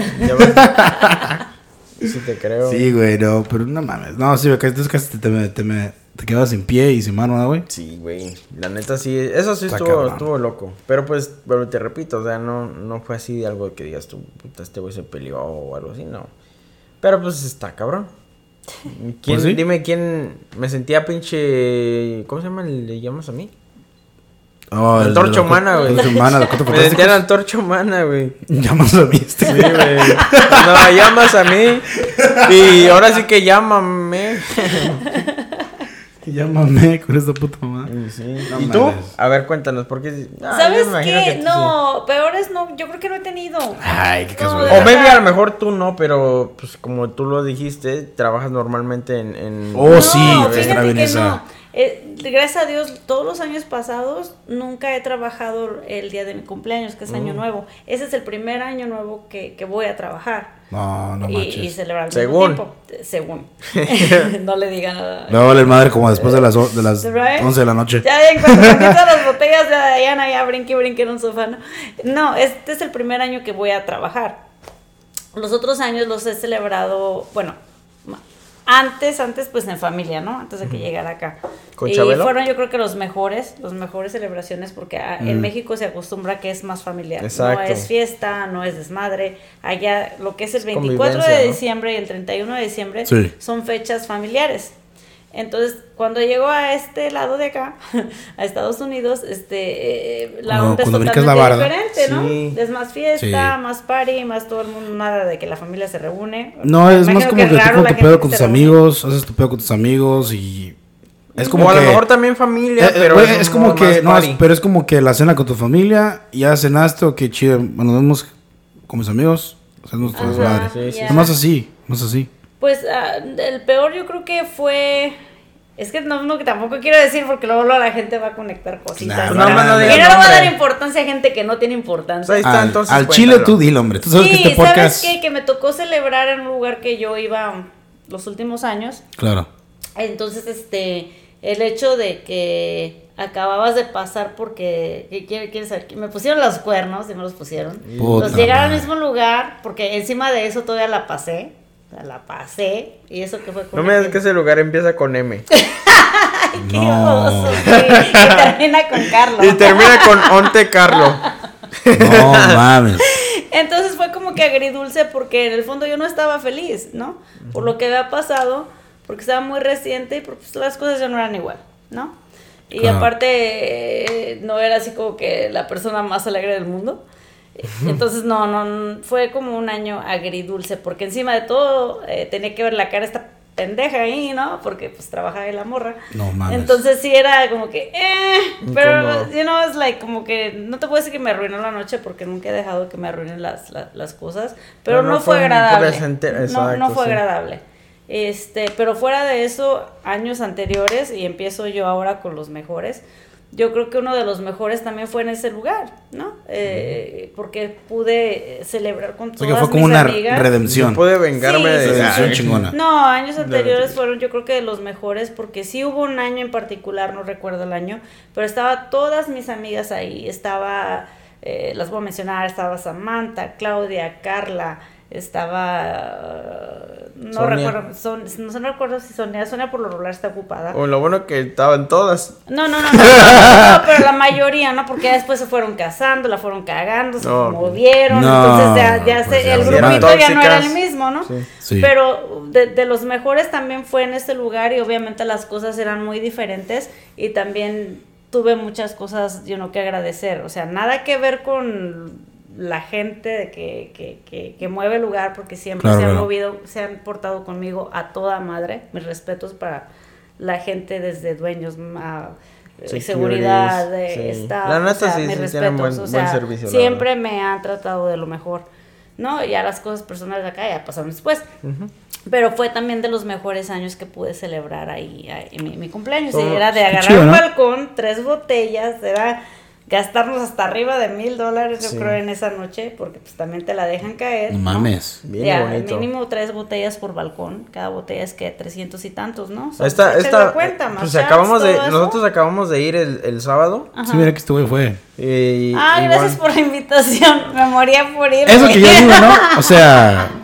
Sí te creo. Sí, güey, no, pero no mames. No, sí, güey, entonces casi te, te, me- te, me- te quedas sin pie y sin mano, ¿no, güey? Sí, güey. La neta sí, eso sí estuvo, estuvo loco. Pero pues, bueno, te repito, o sea, no, no fue así de algo que digas tú, puta, este güey se peleó o algo así, no. Pero pues está cabrón. <laughs> ¿Quién, Pues sí. Dime quién me sentía pinche. ¿Cómo se llama? ¿Le llamas a mí? Oh, Antorcha humana, güey. Antorcha humana, Me sentía la antorcha humana, güey. <laughs> Llamas a mí este, Sí, güey. güey. No, llamas a mí. Y ahora sí que llámame. <laughs> Llámame con esta puta mamá. Sí. No ¿Y tú? A ver, cuéntanos, ¿por qué? Ah, ¿Sabes qué? que no, peores no, yo creo que no he tenido. Ay, qué No, casualidad. sí. O maybe a lo mejor tú no, pero pues como tú lo dijiste, trabajas normalmente en... en... Oh, no, sí, te fíjate que esa. no. Eh, gracias a Dios, todos los años pasados nunca he trabajado el día de mi cumpleaños, que es Mm. Año Nuevo. Ese es el primer año nuevo que, que voy a trabajar. No, no y, manches. y celebrar Según. tiempo. Eh, Según. <laughs> no le digan nada. Me va a valer madre como después de las, o- de las Right? 11 de la noche. Ya, ya en cuanto <laughs> las botellas de Diana, ya brinqué, brinqué en un sofá. No, no este es el primer año que voy a trabajar. Los otros años los he celebrado, bueno, antes, antes pues en familia, ¿no? Antes de que llegara acá. ¿Con y Chabelo? fueron yo creo que los mejores, los mejores celebraciones porque ah, en Mm. México se acostumbra que es más familiar. Exacto. No es fiesta, no es desmadre. Allá lo que es el Es 24 de diciembre y el 31 de diciembre Sí. son fechas familiares. Entonces, cuando llego a este lado de acá, <laughs> a Estados Unidos, este, eh, la Cuando- onda es totalmente la barda. diferente, ¿no? Sí. Es más fiesta, Sí. más party, más todo el mundo, nada de que la familia se reúne. No, Me es más como que, tú raro con tu pedo que con tus reúne. amigos, haces tu pedo con tus amigos y... Es como o a que... lo mejor también familia, Eh, eh, pero güey, es, es como que, no, es- pero es como que la cena con tu familia, ya cenaste o que chido, bueno, nos vemos con mis amigos, hacemos nuestro Ajá, desmadre. Sí, más así, más así. Pues ah, el peor yo creo que fue... Es que no, no, que tampoco quiero decir porque luego, luego la gente va a conectar cositas. Nah, no, no, no, no y no le voy a dar importancia a gente que no tiene importancia. Ahí está, Al, entonces, al cuéntalo. chile tú dile, hombre. Tú sabes sí, que este ¿sabes podcast... qué? Que me tocó celebrar en un lugar que yo iba los últimos años. Claro. Entonces, este, el hecho de que acababas de pasar porque, ¿qué quiere- quieres saber? Me pusieron los cuernos y no los pusieron. Puta Los llegar al mismo lugar, porque encima de eso todavía la pasé. La pasé. Y eso que fue con No me digas que ese lugar empieza con M. <laughs> Ay, qué No. oso, sí. Y termina con Carlos. Y termina con Onte Carlo. No mames. Entonces fue como que agridulce porque en el fondo yo no estaba feliz, ¿no? Por lo que había pasado, porque estaba muy reciente y pues las cosas ya no eran igual, ¿no? Y Claro. aparte eh, no era así como que la persona más alegre del mundo. Entonces no, no, fue como un año agridulce porque encima de todo eh, tenía que ver la cara de esta pendeja ahí, ¿no? Porque pues trabajaba en la morra. No mames. Entonces sí era como que, eh, pero, you know, es like como que, no te puedo decir que me arruinó la noche porque nunca he dejado que me arruinen las, la- las cosas, pero, Pero no, no fue agradable. no, no fue sí. agradable. Este, pero fuera de eso, años anteriores, y empiezo yo ahora con los mejores, yo creo que uno de los mejores también fue en ese lugar, ¿no? Eh, porque pude eh, celebrar con O todas sea que fue como mis una amigas. redención. Pude vengarme Sí, de... sí. Redención chingona. No, años anteriores los- fueron yo creo que de los mejores porque sí hubo un año en particular, no recuerdo el año, pero estaba todas mis amigas ahí, estaba, eh, las voy a mencionar, estaba Samantha, Claudia, Carla, estaba, no Sonia. recuerdo, son, no, sé, no recuerdo si Sonia, Sonia por lo regular está ocupada. O lo bueno que estaban todas. No, no, no, <laughs> no, no, pero la mayoría, ¿no? Porque ya después se fueron casando, la fueron cagando, se No. movieron, No, entonces ya, ya pues se- ya el grupito ya no era el mismo, ¿no? Sí. Sí. Pero de, de los mejores también fue en este lugar y obviamente las cosas eran muy diferentes y también tuve muchas cosas, yo no que agradecer. O sea, nada que ver con la gente que, que, que, que mueve el lugar, porque siempre Claro, se han claro. movido, se han portado conmigo a toda madre. Mis respetos para la gente desde dueños a Securities, seguridad, de sí. staff, La o neta sea, sí, mis sí respetos, tienen buen- o servicio, siempre me han tratado de lo mejor. ¿No? Ya las cosas personales de acá ya pasaron después. Pero fue también de los mejores años que pude celebrar ahí, ahí mi, mi cumpleaños. Era de agarrar chido, un ¿no? balcón, tres botellas, era gastarnos hasta arriba de mil dólares, yo Sí. creo, en esa noche, porque pues también te la dejan caer. No ¿no? mames. Bien Ya, bonito. mínimo tres botellas por balcón. Cada botella es que 300 y tantos, ¿no? Son- Esta, échale esta, cuenta, más pues acabamos de, eso. nosotros acabamos de ir el, el sábado. Ajá. Sí, mira que güey fue. Y, Ah, igual- gracias por la invitación. Me moría por ir. Eso que yo digo, ¿no? O sea, <laughs>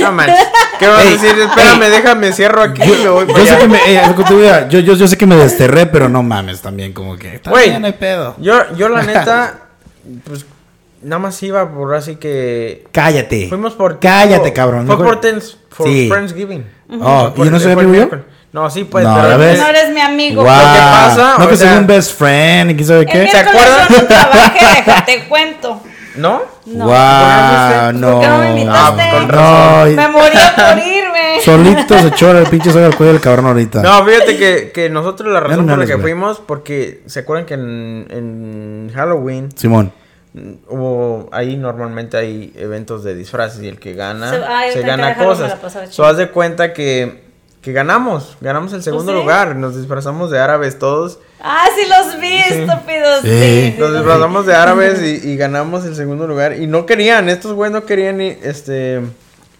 No manches. ¿Qué vas a Ey, decir? Espérame, déjame, cierro aquí y me voy yo sé que me, eh, te diga, yo, yo, yo sé que me desterré, pero no mames también, como que. Güey. no hay pedo. Yo, yo la <laughs> neta, pues, nada más iba por así que... Cállate. Fuimos por... Cállate, cabrón. Fue por, tens, por Sí. Friendsgiving. Oh, ¿y yo no soy amigo yo? No, sí, pues, No, pero... la ves. No eres mi amigo. Lo que pasa, No o que sea- soy un best friend y quién sabe qué. ¿Se acuerdan? yo no trabajé, déjate cuento. ¿No? No. Guau, no. ¿Por qué no me invitaste? Ah, con No, y- Me moría por irme. <laughs> solito se echó el pinche soga al cuello del cabrón ahorita. No, fíjate que, que nosotros la razón no me por la que güey. fuimos, porque se acuerdan que en, en Halloween Simón. hubo ahí normalmente hay eventos de disfraces y el que gana Se- ah, yo se gana cosas. So haz de cuenta que, que ganamos, ganamos el segundo sí? lugar, nos disfrazamos de árabes todos, Ah, sí los vi, Sí. estúpidos. Sí. Sí, sí, nos disfrazamos de árabes <laughs> y, y ganamos el segundo lugar y no querían, estos güeyes no querían ni, este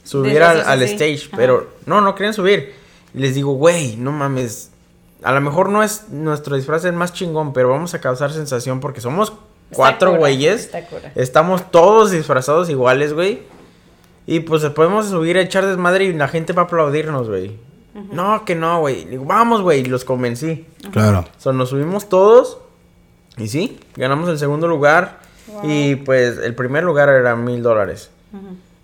subir al, stage, Ajá. pero no, no querían subir. Y les digo, güey, no mames. A lo mejor no es nuestro disfraz el más chingón, pero vamos a causar sensación porque somos cuatro cura, güeyes. está cura. Estamos todos disfrazados iguales, güey. Y pues podemos subir a echar desmadre y la gente va a aplaudirnos, güey. No, que no, güey. Digo, vamos, güey. Y los convencí. Claro. So, nos subimos todos. Y sí, ganamos el segundo lugar. Y pues el primer lugar era mil dólares.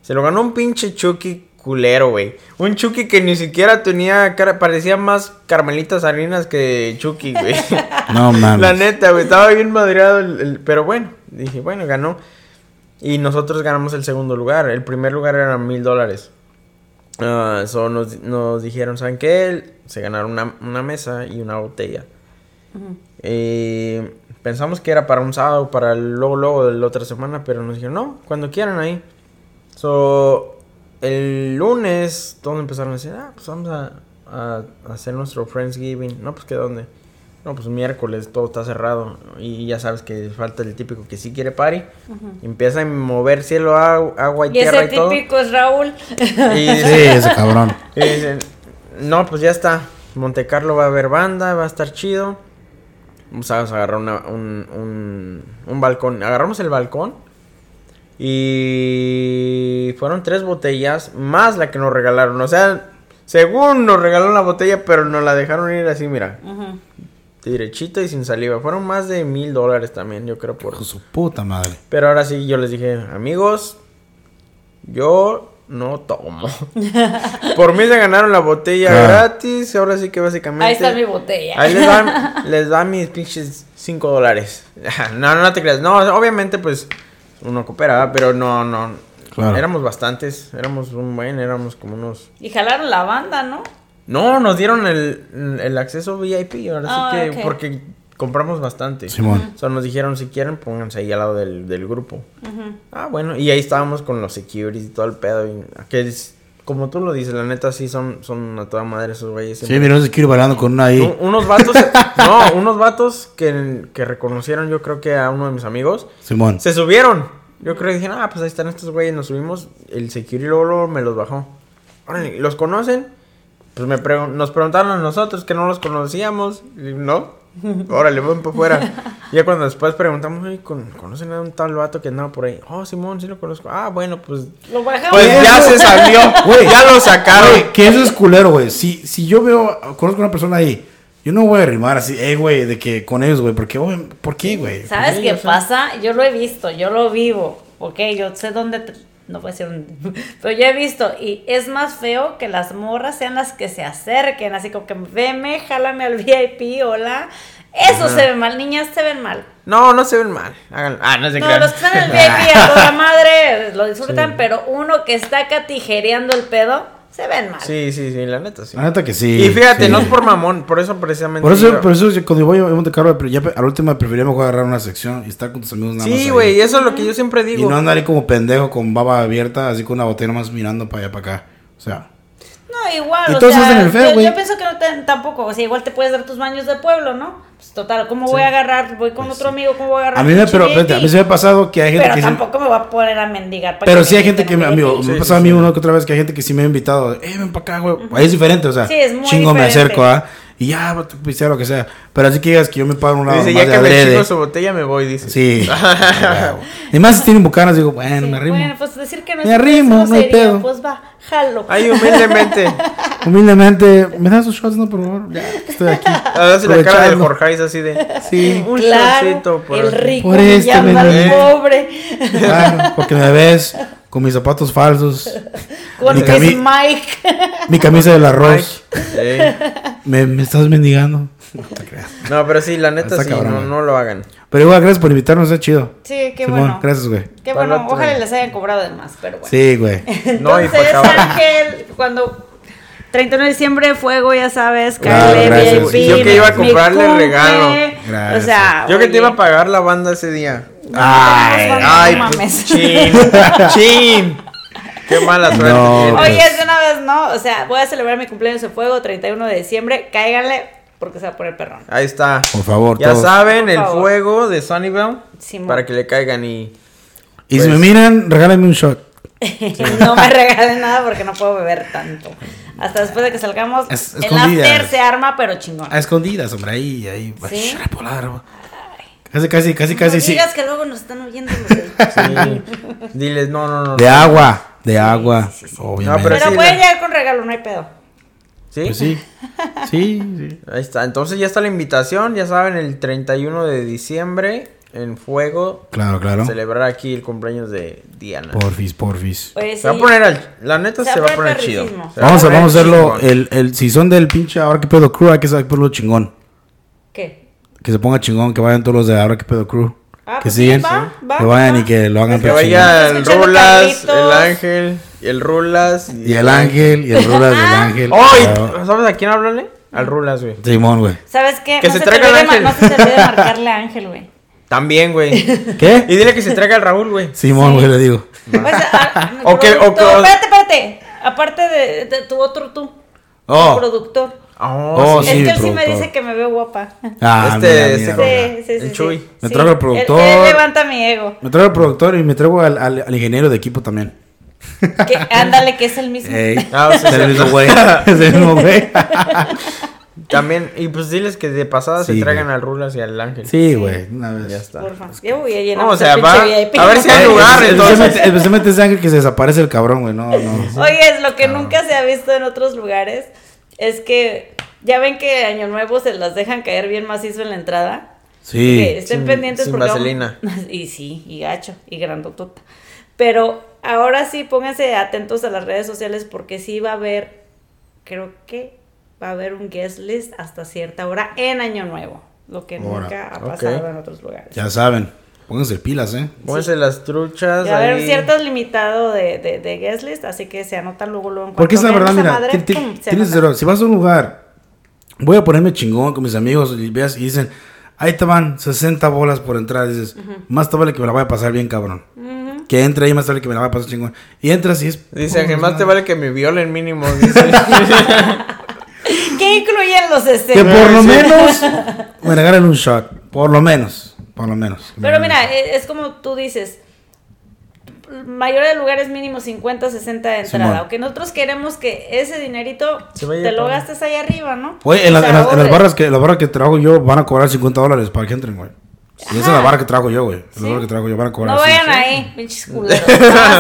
Se lo ganó un pinche Chucky culero, güey. Un Chucky que ni siquiera tenía cara, parecía más Carmelitas Salinas que Chucky, güey. <laughs> No mames. La neta, güey, estaba bien madreado. el- el- pero bueno, dije, bueno, ganó. Y nosotros ganamos el segundo lugar. El primer lugar eran mil dólares. So nos, nos dijeron, ¿saben qué? Se ganaron una, una mesa y una botella. Pensamos que era para un sábado, para el luego, luego de la otra semana, pero nos dijeron, no, cuando quieran ahí. So, el lunes, todos empezaron a decir, ah, pues vamos a hacer nuestro Friendsgiving. No, pues que dónde. No, pues miércoles, todo está cerrado. Y ya sabes que falta el típico que sí quiere party. Empieza a mover cielo, agu- agua y, Y tierra ese y todo. típico es Raúl. Y <laughs> Sí, ese cabrón. y dicen, no, pues ya está. Monte Carlo va a haber banda, va a estar chido. Vamos a agarrar una- un, un, un balcón. Agarramos el balcón. Y fueron tres botellas más la que nos regalaron. O sea, según nos regalaron la botella, pero nos la dejaron ir así, mira. Ujú. Derechito y sin saliva. Fueron más de mil dólares también, yo creo, por su puta madre. pero ahora sí, yo les dije, amigos, yo no tomo. <laughs> Por mí se ganaron la botella Ah. gratis. Ahora sí que básicamente. Ahí está mi botella. Ahí les dan, <laughs> les dan mis pinches 5 dólares. <laughs> No, no te creas. No, obviamente, pues uno coopera, pero no, no. Claro. Éramos bastantes. Éramos un buen, éramos como unos. Y jalaron la banda, ¿no? No, nos dieron el, el acceso VIP. Ahora Ah, sí que. ok. Porque compramos bastante. Simón. O sea, nos dijeron, si quieren, pónganse ahí al lado del, del grupo. Ah, bueno, y ahí estábamos con los securities y todo el pedo. y- que es, como tú lo dices, la neta sí son, son a toda madre esos güeyes. Sí, siempre- mira, no se quiere bailando con una ahí. Un- unos vatos, <laughs> no, unos vatos que, que reconocieron yo creo que a uno de mis amigos. Simón. Se subieron. Yo creo que dijeron, ah, pues ahí están estos güeyes, nos subimos. El security luego, luego me los bajó. Órale, ¿los conocen? Pues me pregun- nos preguntaron a nosotros que no los conocíamos. Y, no. Órale, ven para afuera. <laughs> ya cuando después preguntamos, ¿con- ¿conocen a un tal vato que andaba por ahí? Oh, Simón, sí lo conozco. Ah, bueno, pues. Lo bajamos. Pues ya se salió. Güey. ya lo sacaron. Que eso es culero, güey. Si, si yo veo, conozco a una persona ahí, yo no voy a rimar así, eh, güey, de que con ellos, güey. Porque, güey, ¿por qué, güey? ¿Sabes qué pasa? Yo lo he visto, yo lo vivo. Ok, yo sé dónde. No puedo decir dónde. <laughs> Pero yo he visto. Y es más feo que las morras sean las que se acerquen. Así como que veme, jálame al VIP, hola. Eso Ajá. se ve mal, niñas se ven mal. No, no se ven mal. Háganlo. Ah, no se No, crean. los que están en el VIP a <laughs> toda madre lo disfrutan, pero uno que está acá tijereando el pedo, se ven mal. Sí, sí, sí, la neta sí. La neta que sí. y fíjate, sí. no es por mamón, por eso precisamente. Por eso, yo- por eso yo cuando voy a Monte Carlo, ya a la última prefería mejor agarrar una sección y estar con tus amigos nada más. Sí, güey, eso es lo que yo siempre Y digo. no andar ahí como pendejo con baba abierta, así con una botella nomás mirando para allá para acá. O sea, No, igual, Y o todos sea, hacen el feo, yo, güey. yo pienso que no te- tampoco, o sea, igual te puedes dar tus baños de pueblo, ¿no? Pues total, ¿cómo voy a agarrar? Voy con otro amigo, ¿cómo voy a agarrar? Pues a mí me, pero, VIP? espérate, a mí se me ha pasado que hay gente Pero que sí- tampoco me voy a poner a mendigar. para Pero sí hay gente que, me, amigo, me Sí, ha pasado sí, a mí sí. una que otra vez que hay gente que sí me ha invitado, eh, ven para acá, güey. Ahí es diferente, o sea, Sí, es muy chingo me acerco, ¿ah? Y ya, va, tú pistear lo que sea. Pero así que digas que yo me pago una Dice, más ya de que me adrede. chingo su botella, me voy, dice. <laughs> Sí. y más si tienen bucanas, digo, bueno, Sí, me arrimo. Bueno, pues decir que no Me es arrimo, eso no hay pedo. Pues va, jalo. Ay, humildemente. <laughs> Humildemente, ¿me das sus shots, no, por favor? Ya, que estoy aquí. A la cara del. Jorge así de. Sí. Un claro, shotcito por el rico Por este mendigo. pobre Claro, porque me ves con mis zapatos falsos, <laughs> con Mi cami- Mike. mi camisa del arroz. Sí. Me, me estás mendigando. No te creas. No, pero sí, la neta Está sí, cabrón, no, no lo hagan. Pero igual, gracias por invitarnos, es chido. Sí, qué Simón, bueno. Gracias, güey. Qué bueno, otro. ojalá les hayan cobrado de más, pero bueno. Sí, güey. <laughs> No, y Entonces, cabrón. Ángel, cuando 31 de diciembre, fuego, ya sabes, Claro, Kyle, gracias. VIP, Yo que iba a comprarle regalo. Gracias. O sea, Yo que te oye, iba a pagar la banda ese día. Ay, no Ay, mames. pues, chin. Chin. Qué mala suerte. No, tienes. Oye, es de una vez, ¿no? O sea, voy a celebrar mi cumpleaños en fuego, 31 de diciembre. Cáiganle, porque se va a poner perrón. Ahí está. Por favor, Ya todos. saben, Por el favor. fuego de Sunnyvale. Simón. Para que le caigan y. Y Pues- si me miran, regálenme un shot. <laughs> no me regalen nada porque no puedo beber tanto. Hasta después de que salgamos, Es- el after se arma, pero chingón. A escondidas, hombre, ahí, ahí. ¿Sí? Sharapolar, Casi, casi, casi, casi, no sí. digas que luego nos están oyendo los Sí. Diles, no, no, no. De agua, de agua. sí, sí. Obviamente. pero Pero sí, pueden la- llegar con regalo, no hay pedo. ¿Sí? Pues sí. Sí, sí. Ahí está. Entonces ya está la invitación. Ya saben, el 31 de diciembre en fuego. Claro, claro. Celebrar aquí el cumpleaños de Diana. Porfis, porfis. Oye, sí. Se va a poner al- La neta se, Se va va a poner chido. va Vamos a, poner vamos a hacerlo. El, el, si son del pinche ahora que pedo crew, hay que saber lo chingón. ¿Qué? Que se ponga chingón, que vayan todos los de ahora que pedo crew. Ah, que pues sí, siguen. va, va, que vayan va. y que lo hagan Que vaya el Rulas, el Ángel, y el Rulas. Y el ángel, y el <laughs> rulas del ángel. ¡Ay! Claro. ¿Sabes a quién hablarle? Al Rulas, güey. Simón, güey. ¿Sabes qué? Que no se se traiga te el ángel. No se te olvide marcarle a Ángel, güey. También, güey. <laughs> Y ¿Qué? dile que se traiga al Raúl, güey. Simón, güey, le digo. Pues, a- O que- o Espérate, espérate. Aparte de, de tu otro tú. Oh. Tu productor. Oh, Oh, sí. es que él sí me dice que me veo guapa. Ah, Este, mira, mira, con- mira. Sí, sí, El. Chuy. sí. Me traigo al productor. Él, levanta mi ego. Me traigo al productor y me traigo al, al, al ingeniero de equipo también. Que, ándale, que es el mismo. Ey. Ah, es el mismo güey. <laughs> Es el mismo güey. También, y pues diles que de pasada Sí, se traigan güey. al Rulas y al Ángel. Sí, güey. Una vez. Ya está. Porfa. Yo voy a llenar No, o el sea, pinche va- VIP. a ver si hay Eh, lugar, entonces. Especialmente ese ángel que se desaparece el cabrón, güey. No, no. Oye, es lo que nunca se ha visto en otros lugares es que ya ven que Año Nuevo se las dejan caer bien macizo en la entrada. Sí. estén sin- pendientes sin porque vamos- vaselina. <laughs> Y sí, y gacho, y grandotota. Pero ahora sí, pónganse atentos a las redes sociales porque sí va a haber, creo que va a haber un guest list hasta cierta hora en Año Nuevo. Lo que nunca ha pasado en otros lugares. Ya saben. Pónganse pilas, ¿eh? Pónganse las truchas. Va a haber cierto limitado de, de, de guest list, así que se anotan luego, luego. en Porque es la cuanto verdad, mira, madre, pum, tienes cero. Si vas a un lugar, voy a ponerme chingón con mis amigos y veas y dicen, ahí te van 60 bolas por entrar. Dices, más te vale que me la vaya a pasar bien, cabrón. Que entre ahí, más te vale que me la vaya a pasar chingón. Y entras y es. Dice, que más te vale que me violen mínimo. <laughs> Dice. <laughs> ¿Qué incluyen los Que escenarios? por lo menos <laughs> me regalen un shot. Por lo menos. Por lo menos. Pero mira, e- es como tú dices, mayoría de lugares mínimo 50, 60 de entrada. Simón. Aunque nosotros queremos que ese dinerito te lo gastes ahí arriba, ¿no? Oye, en, las- en las, en las barras que, las barras que trabajo yo van a cobrar 50 dólares para que entren, güey. Y esa es la barra que trabajo yo, güey. La ¿Sí? barra que trabajo yo van a cobrar No así. vayan ahí, pinches culeros.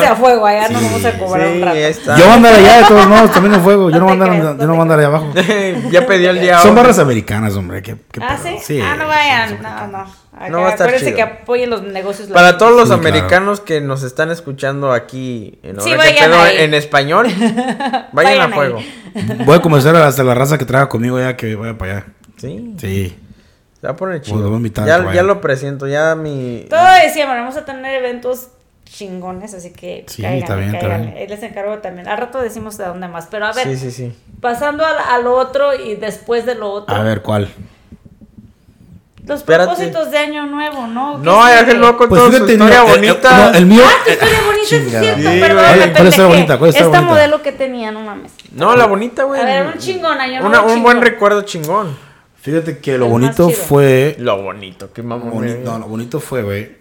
A fuego, allá no Sí. vamos a cobrar un Sí, rato. está. Yo voy a andar allá de todos modos, también en fuego. Yo No no voy a andar, yo no voy a andar allá abajo. <laughs> ya pedí el día. Son barras americanas, hombre. ¿Qué, qué ¿Ah, pedo? sí? Ah, no vayan. No, no. Acá, No va a estar acuérdense chido. que apoyen los negocios Para todos los Sí, claro. americanos que nos están escuchando aquí en, Sí, Pedo en español, vayan, <laughs> Vayan a fuego. Voy a convencer hasta la raza que trabaja conmigo ya que vaya para allá. Sí. Sí. Se va a poner a chido. invitar, ya, ya lo presento, ya mi... Todo diciembre vamos a tener eventos chingones, así que Sí, cáiganle, está bien, está cáiganle. bien. Ahí les encargo también. Al rato decimos de dónde más. Pero a ver, Sí, sí, sí. pasando al, al otro y después de lo otro. A ver, ¿cuál? Los Espérate. propósitos de año nuevo, ¿no? ¿Qué No? Ángel no contó Pues su fíjate, historia no, eh, bonita. no, el mío. Ah, tu historia bonita, es cierto, Sí, ¿Cuál es la bonita? ¿Cuál es la Esta bonita? modelo que tenía, no mames. No, la bonita, güey. A ver, un chingón, año Una- nuevo Un buen recuerdo chingón. Fíjate que lo El bonito fue. Lo bonito, qué mamón. boni- no, lo bonito fue, güey.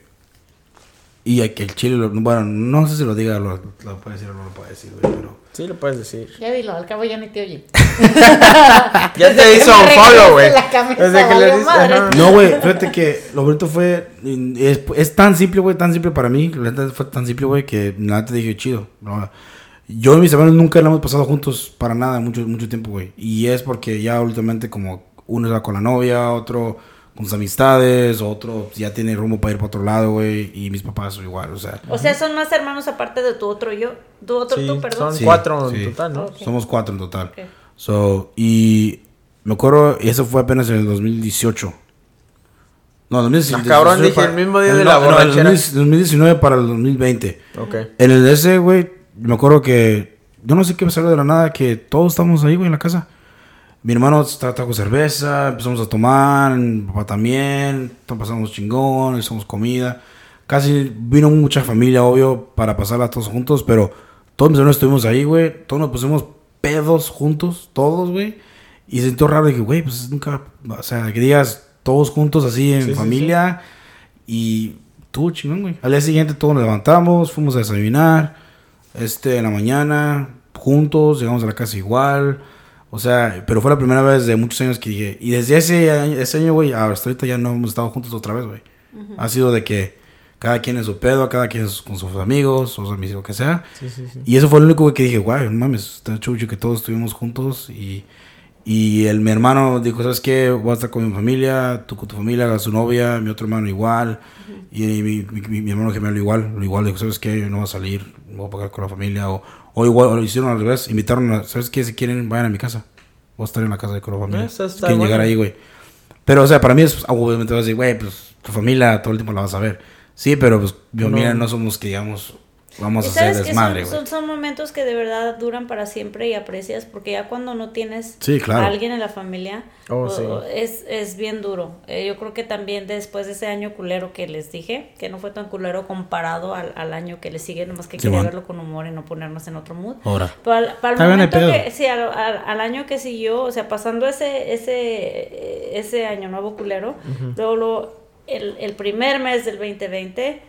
Y que el chile, lo- bueno, no sé si lo diga, lo, lo puede decir o no lo puede decir, güey, pero. Sí, lo puedes decir. Ya dilo, al cabo ya ni te oye. <laughs> Ya te hizo un follow, güey. Desde que le ajá. No, güey, fíjate que lo bonito fue. Es, es tan simple, güey, tan simple para mí. La neta fue tan simple, güey, que nada te dije chido. No, yo y mis hermanos nunca lo hemos pasado juntos para nada, mucho, mucho tiempo, güey. Y es porque ya últimamente, como uno va con la novia, otro con sus amistades, otro ya tiene rumbo para ir para otro lado, güey. Y mis papás son igual, o sea. O sea, son más hermanos aparte de tu otro yo. Tu otro Sí, tú, perdón. son Sí, cuatro sí. en total, ¿no? Ok. Somos cuatro en total. Ok. So, y me acuerdo, y eso fue apenas en el 2018. No, 2019. Ah, cabrón, dije, el mismo día de la no, borrachera. 2019 para el 2020. Ok. En el ese, güey, me acuerdo que, yo no sé qué salió de la nada, que todos estábamos ahí, güey, en la casa. Mi hermano tra- trajo cerveza, empezamos a tomar, mi papá también, pasamos chingón, hicimos comida. Casi vino mucha familia, obvio, para pasarla todos juntos, pero todos mis hermanos estuvimos ahí, güey. Todos nos pusimos pedos juntos, todos, güey. Y se sintió raro, dije, güey, pues nunca, o sea, que digas todos juntos así en Sí, sí, familia. Y tú, chingón, güey. Al día siguiente todos nos levantamos, fuimos a desayunar, este, en la mañana, juntos, llegamos a la casa igual. O sea, pero fue la primera vez de muchos años que dije, y desde ese año, ese año, güey, hasta ahorita ya no hemos estado juntos otra vez, güey. Ha sido de que cada quien en su pedo, cada quien con sus amigos, sus amigos, lo que sea. Sí, sí, sí. Y eso fue lo único güey, que dije, guay, no mames, está chucho que todos estuvimos juntos. Y, y el, mi hermano dijo, ¿sabes qué? Voy a estar con mi familia, tú con tu familia, su novia, mi otro hermano igual. Y, mi, mi, mi- mi hermano gemelo igual, lo igual, dijo, ¿sabes qué? Yo no voy a salir, no voy a pagar con la familia. O, o igual, lo hicieron al revés, invitaron a, ¿sabes qué? Si quieren, vayan a mi casa. Voy a estar en la casa de la familia. Eso Si está quieren llegar bueno. ahí, güey. Pero, o sea, para mí es, ah, obviamente vas a decir, güey, pues tu familia todo el tiempo la vas a ver. Sí, pero pues mi familia no somos que digamos, vamos a hacer desmadre, son, güey. son, son momentos que de verdad duran para siempre y aprecias, porque ya cuando no tienes Sí, claro. a alguien en la familia, Oh, o- sí. o- es, es bien duro. Eh, yo creo que también después de ese año culero que les dije, que no fue tan culero comparado al, al año que le sigue, nomás que quería verlo con humor y no ponernos en otro mood. Ahora. Pero al, para el Está bien el momento pedo. que, sí, al, al- al año que siguió, o sea, pasando ese, ese, ese año nuevo culero, luego, luego, el, el primer mes del 2020 eh,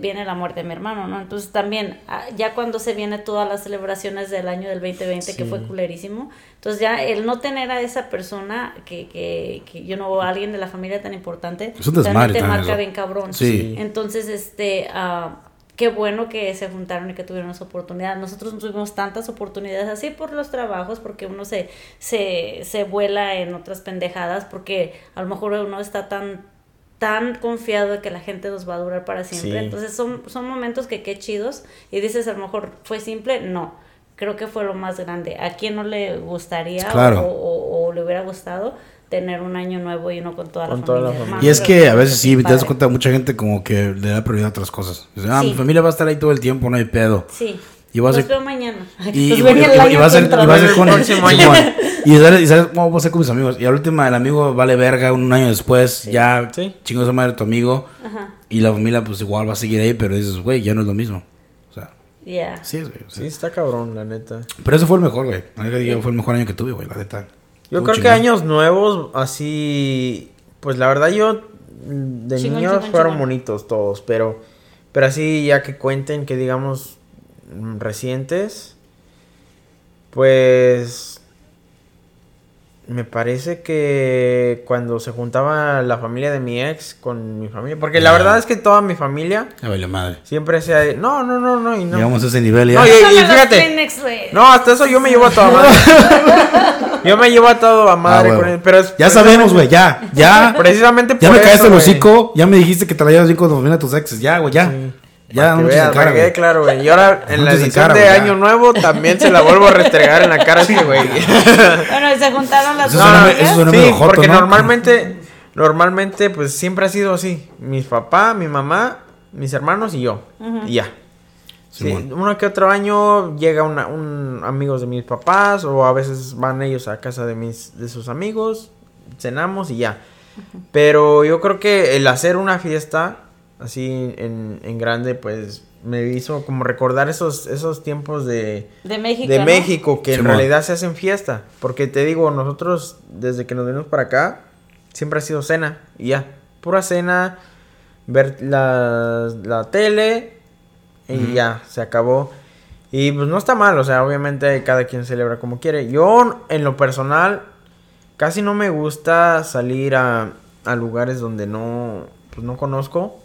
viene la muerte de mi hermano, ¿no? Entonces también, ah, ya cuando se viene todas las celebraciones del año del 2020, que fue culerísimo, entonces ya el no tener a esa persona, que, que, que yo no, alguien de la familia tan importante, Es un desmadre te marca eso. bien cabrón. Sí. Entonces, este, ah, qué bueno que se juntaron y que tuvieron esa oportunidad. Nosotros no tuvimos tantas oportunidades así por los trabajos, porque uno se, se, se vuela en otras pendejadas, porque a lo mejor uno está tan tan confiado de que la gente nos va a durar para siempre. Sí. Entonces son, son momentos que qué chidos. Y dices, a lo mejor fue simple. No, creo que fue lo más grande. ¿A quién no le gustaría Claro. o, o- o le hubiera gustado tener un año nuevo y uno con toda Con la toda la familia? familia. Más Y es que a veces sí, te das cuenta, mucha gente como que le da prioridad a otras cosas. Dice, ah, Sí. mi familia va a estar ahí todo el tiempo, no hay pedo. Sí. Y va a ser- mañana. Y, <laughs> y- a ser, y va a ser con El próximo Simón. año. Y sabes, y sabes cómo va a ser con mis amigos. Y a la última, el amigo vale verga un año después. Ya, Sí. chingos de madre tu amigo. Ajá. Y la familia, pues igual va a seguir ahí, pero dices, güey, ya no es lo mismo. O sea, Ya. sí es, güey. o sea. Sí, está cabrón, la neta. Pero ese fue el mejor, güey. La neta, digo, Fue el mejor año que tuve, güey, la neta. Yo creo que años nuevos, así, pues la verdad yo de Chingón, niños chingón, fueron chingón. bonitos todos, pero, pero así ya que cuenten, que digamos recientes, pues me parece que cuando se juntaba la familia de mi ex con mi familia, porque la verdad es que toda mi familia madre. siempre se ha... No, no, no, no, y no. Llegamos a ese nivel ya. No, y- fíjate. No, hasta eso yo me llevo a toda madre. <laughs> yo me llevo a todo a madre Ah, con él, pero es Ya sabemos, güey, ya, ya. <laughs> Precisamente por Ya me eso, caíste el hocico, ya me dijiste que te la llevas bien con familia de tus exes. Ya, güey, ya. Sí. Ya, Para no que en cara, güey. claro, güey. Y ahora en No la edición cara, de güey, ya. Año Nuevo también se la vuelvo a restregar en la cara este güey. <laughs> Bueno, y se juntaron las Eso dos suena- amigas. eso suena- sí, joto, porque ¿no? normalmente Normalmente, pues siempre ha sido así. Mis papá, mi mamá, mis hermanos y yo. Y ya. Sí, uno que otro año llega una, un amigos de mis papás o a veces van ellos a casa de mis de sus amigos, cenamos y ya. Pero yo creo que el hacer una fiesta así en, en grande pues me hizo como recordar esos esos tiempos de De México. de ¿no? México que en realidad se hacen fiesta, porque te digo, nosotros desde que nos venimos para acá siempre ha sido cena y ya, pura cena, ver la, la tele y ya, se acabó. Y pues no está mal, o sea, obviamente cada quien celebra como quiere. Yo en lo personal casi no me gusta salir a, a lugares donde no pues no conozco.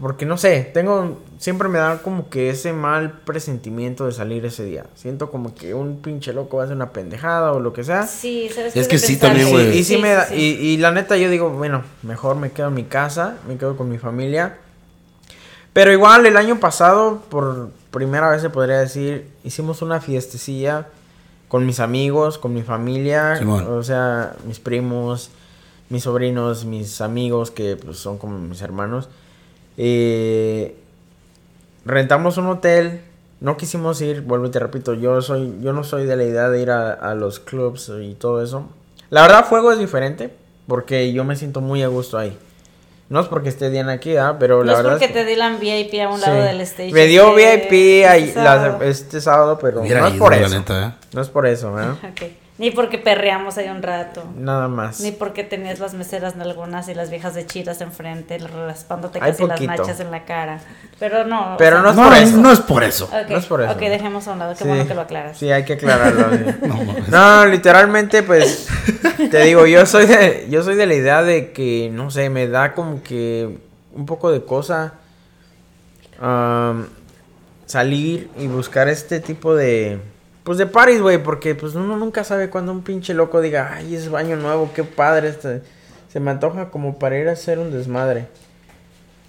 Porque no sé, tengo, siempre me da como que ese mal presentimiento de salir ese día. Siento como que un pinche loco va a hacer una pendejada o lo que sea. Sí, ¿sabes Es que sí, también, güey. y sí, Sí, me sí, da, sí. Y, y la neta yo digo, bueno, mejor me quedo en mi casa, me quedo con mi familia. Pero igual el año pasado, por primera vez se podría decir, hicimos una fiestecilla con mis amigos, con mi familia, Simón. o sea, mis primos, mis sobrinos, mis amigos que pues, son como mis hermanos. Eh, rentamos un hotel. No quisimos ir, vuelvo y te repito, yo soy, yo no soy de la idea de ir a, a los clubs y todo eso. La verdad, fuego es diferente, porque yo me siento muy a gusto ahí. No es porque esté Diana aquí, ¿ah? pero No la es verdad porque es que- te dieran VIP a un lado Sí. del stage. Me dio este- VIP ahí este la- sábado. este sábado, pero no es por la eso. neta, ¿eh? No es por eso, ¿verdad? <laughs> Ok. Ni porque perreamos ahí un rato. Nada más. Ni porque tenías las meseras algunas y las viejas de chiras enfrente, raspándote Hay casi las nachas en la cara. Pero no. o Pero sea, no es No, por eso. no es por eso. Ok, no es por eso. ok, dejemos a un lado. Qué Sí. bueno que lo aclaras. Sí, hay que aclararlo. <laughs> No. No, literalmente, pues, te digo, yo soy de, yo soy de la idea de que, no sé, me da como que un poco de cosa am, salir y buscar este tipo de, pues, de parties, güey, porque, pues, uno nunca sabe cuando un pinche loco diga, ay, es baño nuevo, qué padre, este, se me antoja como para ir a hacer un desmadre,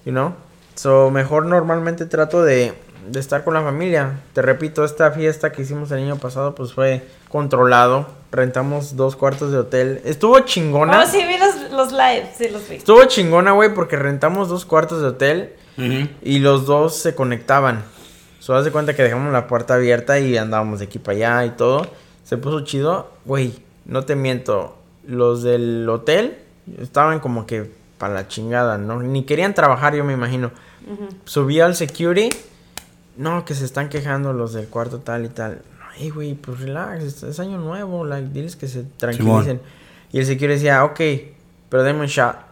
you know? So, mejor normalmente trato de, de estar con la familia. Te repito, esta fiesta que hicimos el año pasado, pues fue controlado. Rentamos dos cuartos de hotel. Estuvo chingona. Oh, sí, vi los, los lives, sí los vi. Estuvo chingona, güey, porque rentamos dos cuartos de hotel Ujú. y los dos se conectaban. Solo haz de cuenta que dejamos la puerta abierta y andábamos de aquí para allá y todo. Se puso chido. Güey, no te miento. Los del hotel estaban como que para la chingada, ¿no? Ni querían trabajar, yo me imagino. Subí al security. No, que se están quejando los del cuarto tal y tal. Ay, güey, pues relax, es, es año nuevo. Like, diles que se tranquilicen. Y el security decía, ok, pero denme un shot.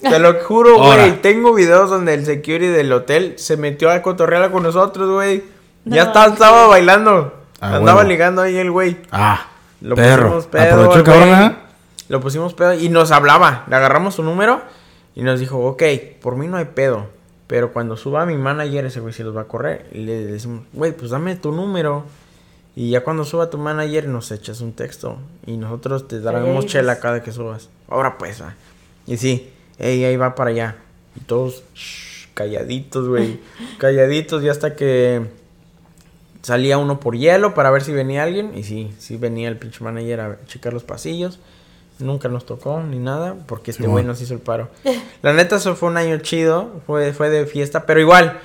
Te lo juro, güey. Tengo videos donde el security del hotel se metió a cotorrear con nosotros, güey. ya No, está- sí. estaba bailando. Ah, Andaba huevo. ligando ahí el güey. Ah, Lo perro. pusimos pedo, Aprovechó cabrón, ¿eh? Lo pusimos pedo y nos hablaba. Le agarramos su número y nos dijo, ok, por mí no hay pedo. Pero cuando suba mi manager, ese güey se los va a correr. Y le decimos, güey, pues dame tu número. Y ya cuando suba tu manager, nos echas un texto. Y nosotros te daremos chela pues. cada que subas. Ahora pues, va. Y sí, ey, ahí va para allá. Y todos shh, calladitos, güey. <laughs> calladitos y hasta que salía uno por hielo para ver si venía alguien. Y sí, sí venía el pinche manager a checar los pasillos. Nunca nos tocó ni nada porque este güey nos hizo el paro. <laughs> La neta, eso fue un año chido. Fue, fue de fiesta, pero igual.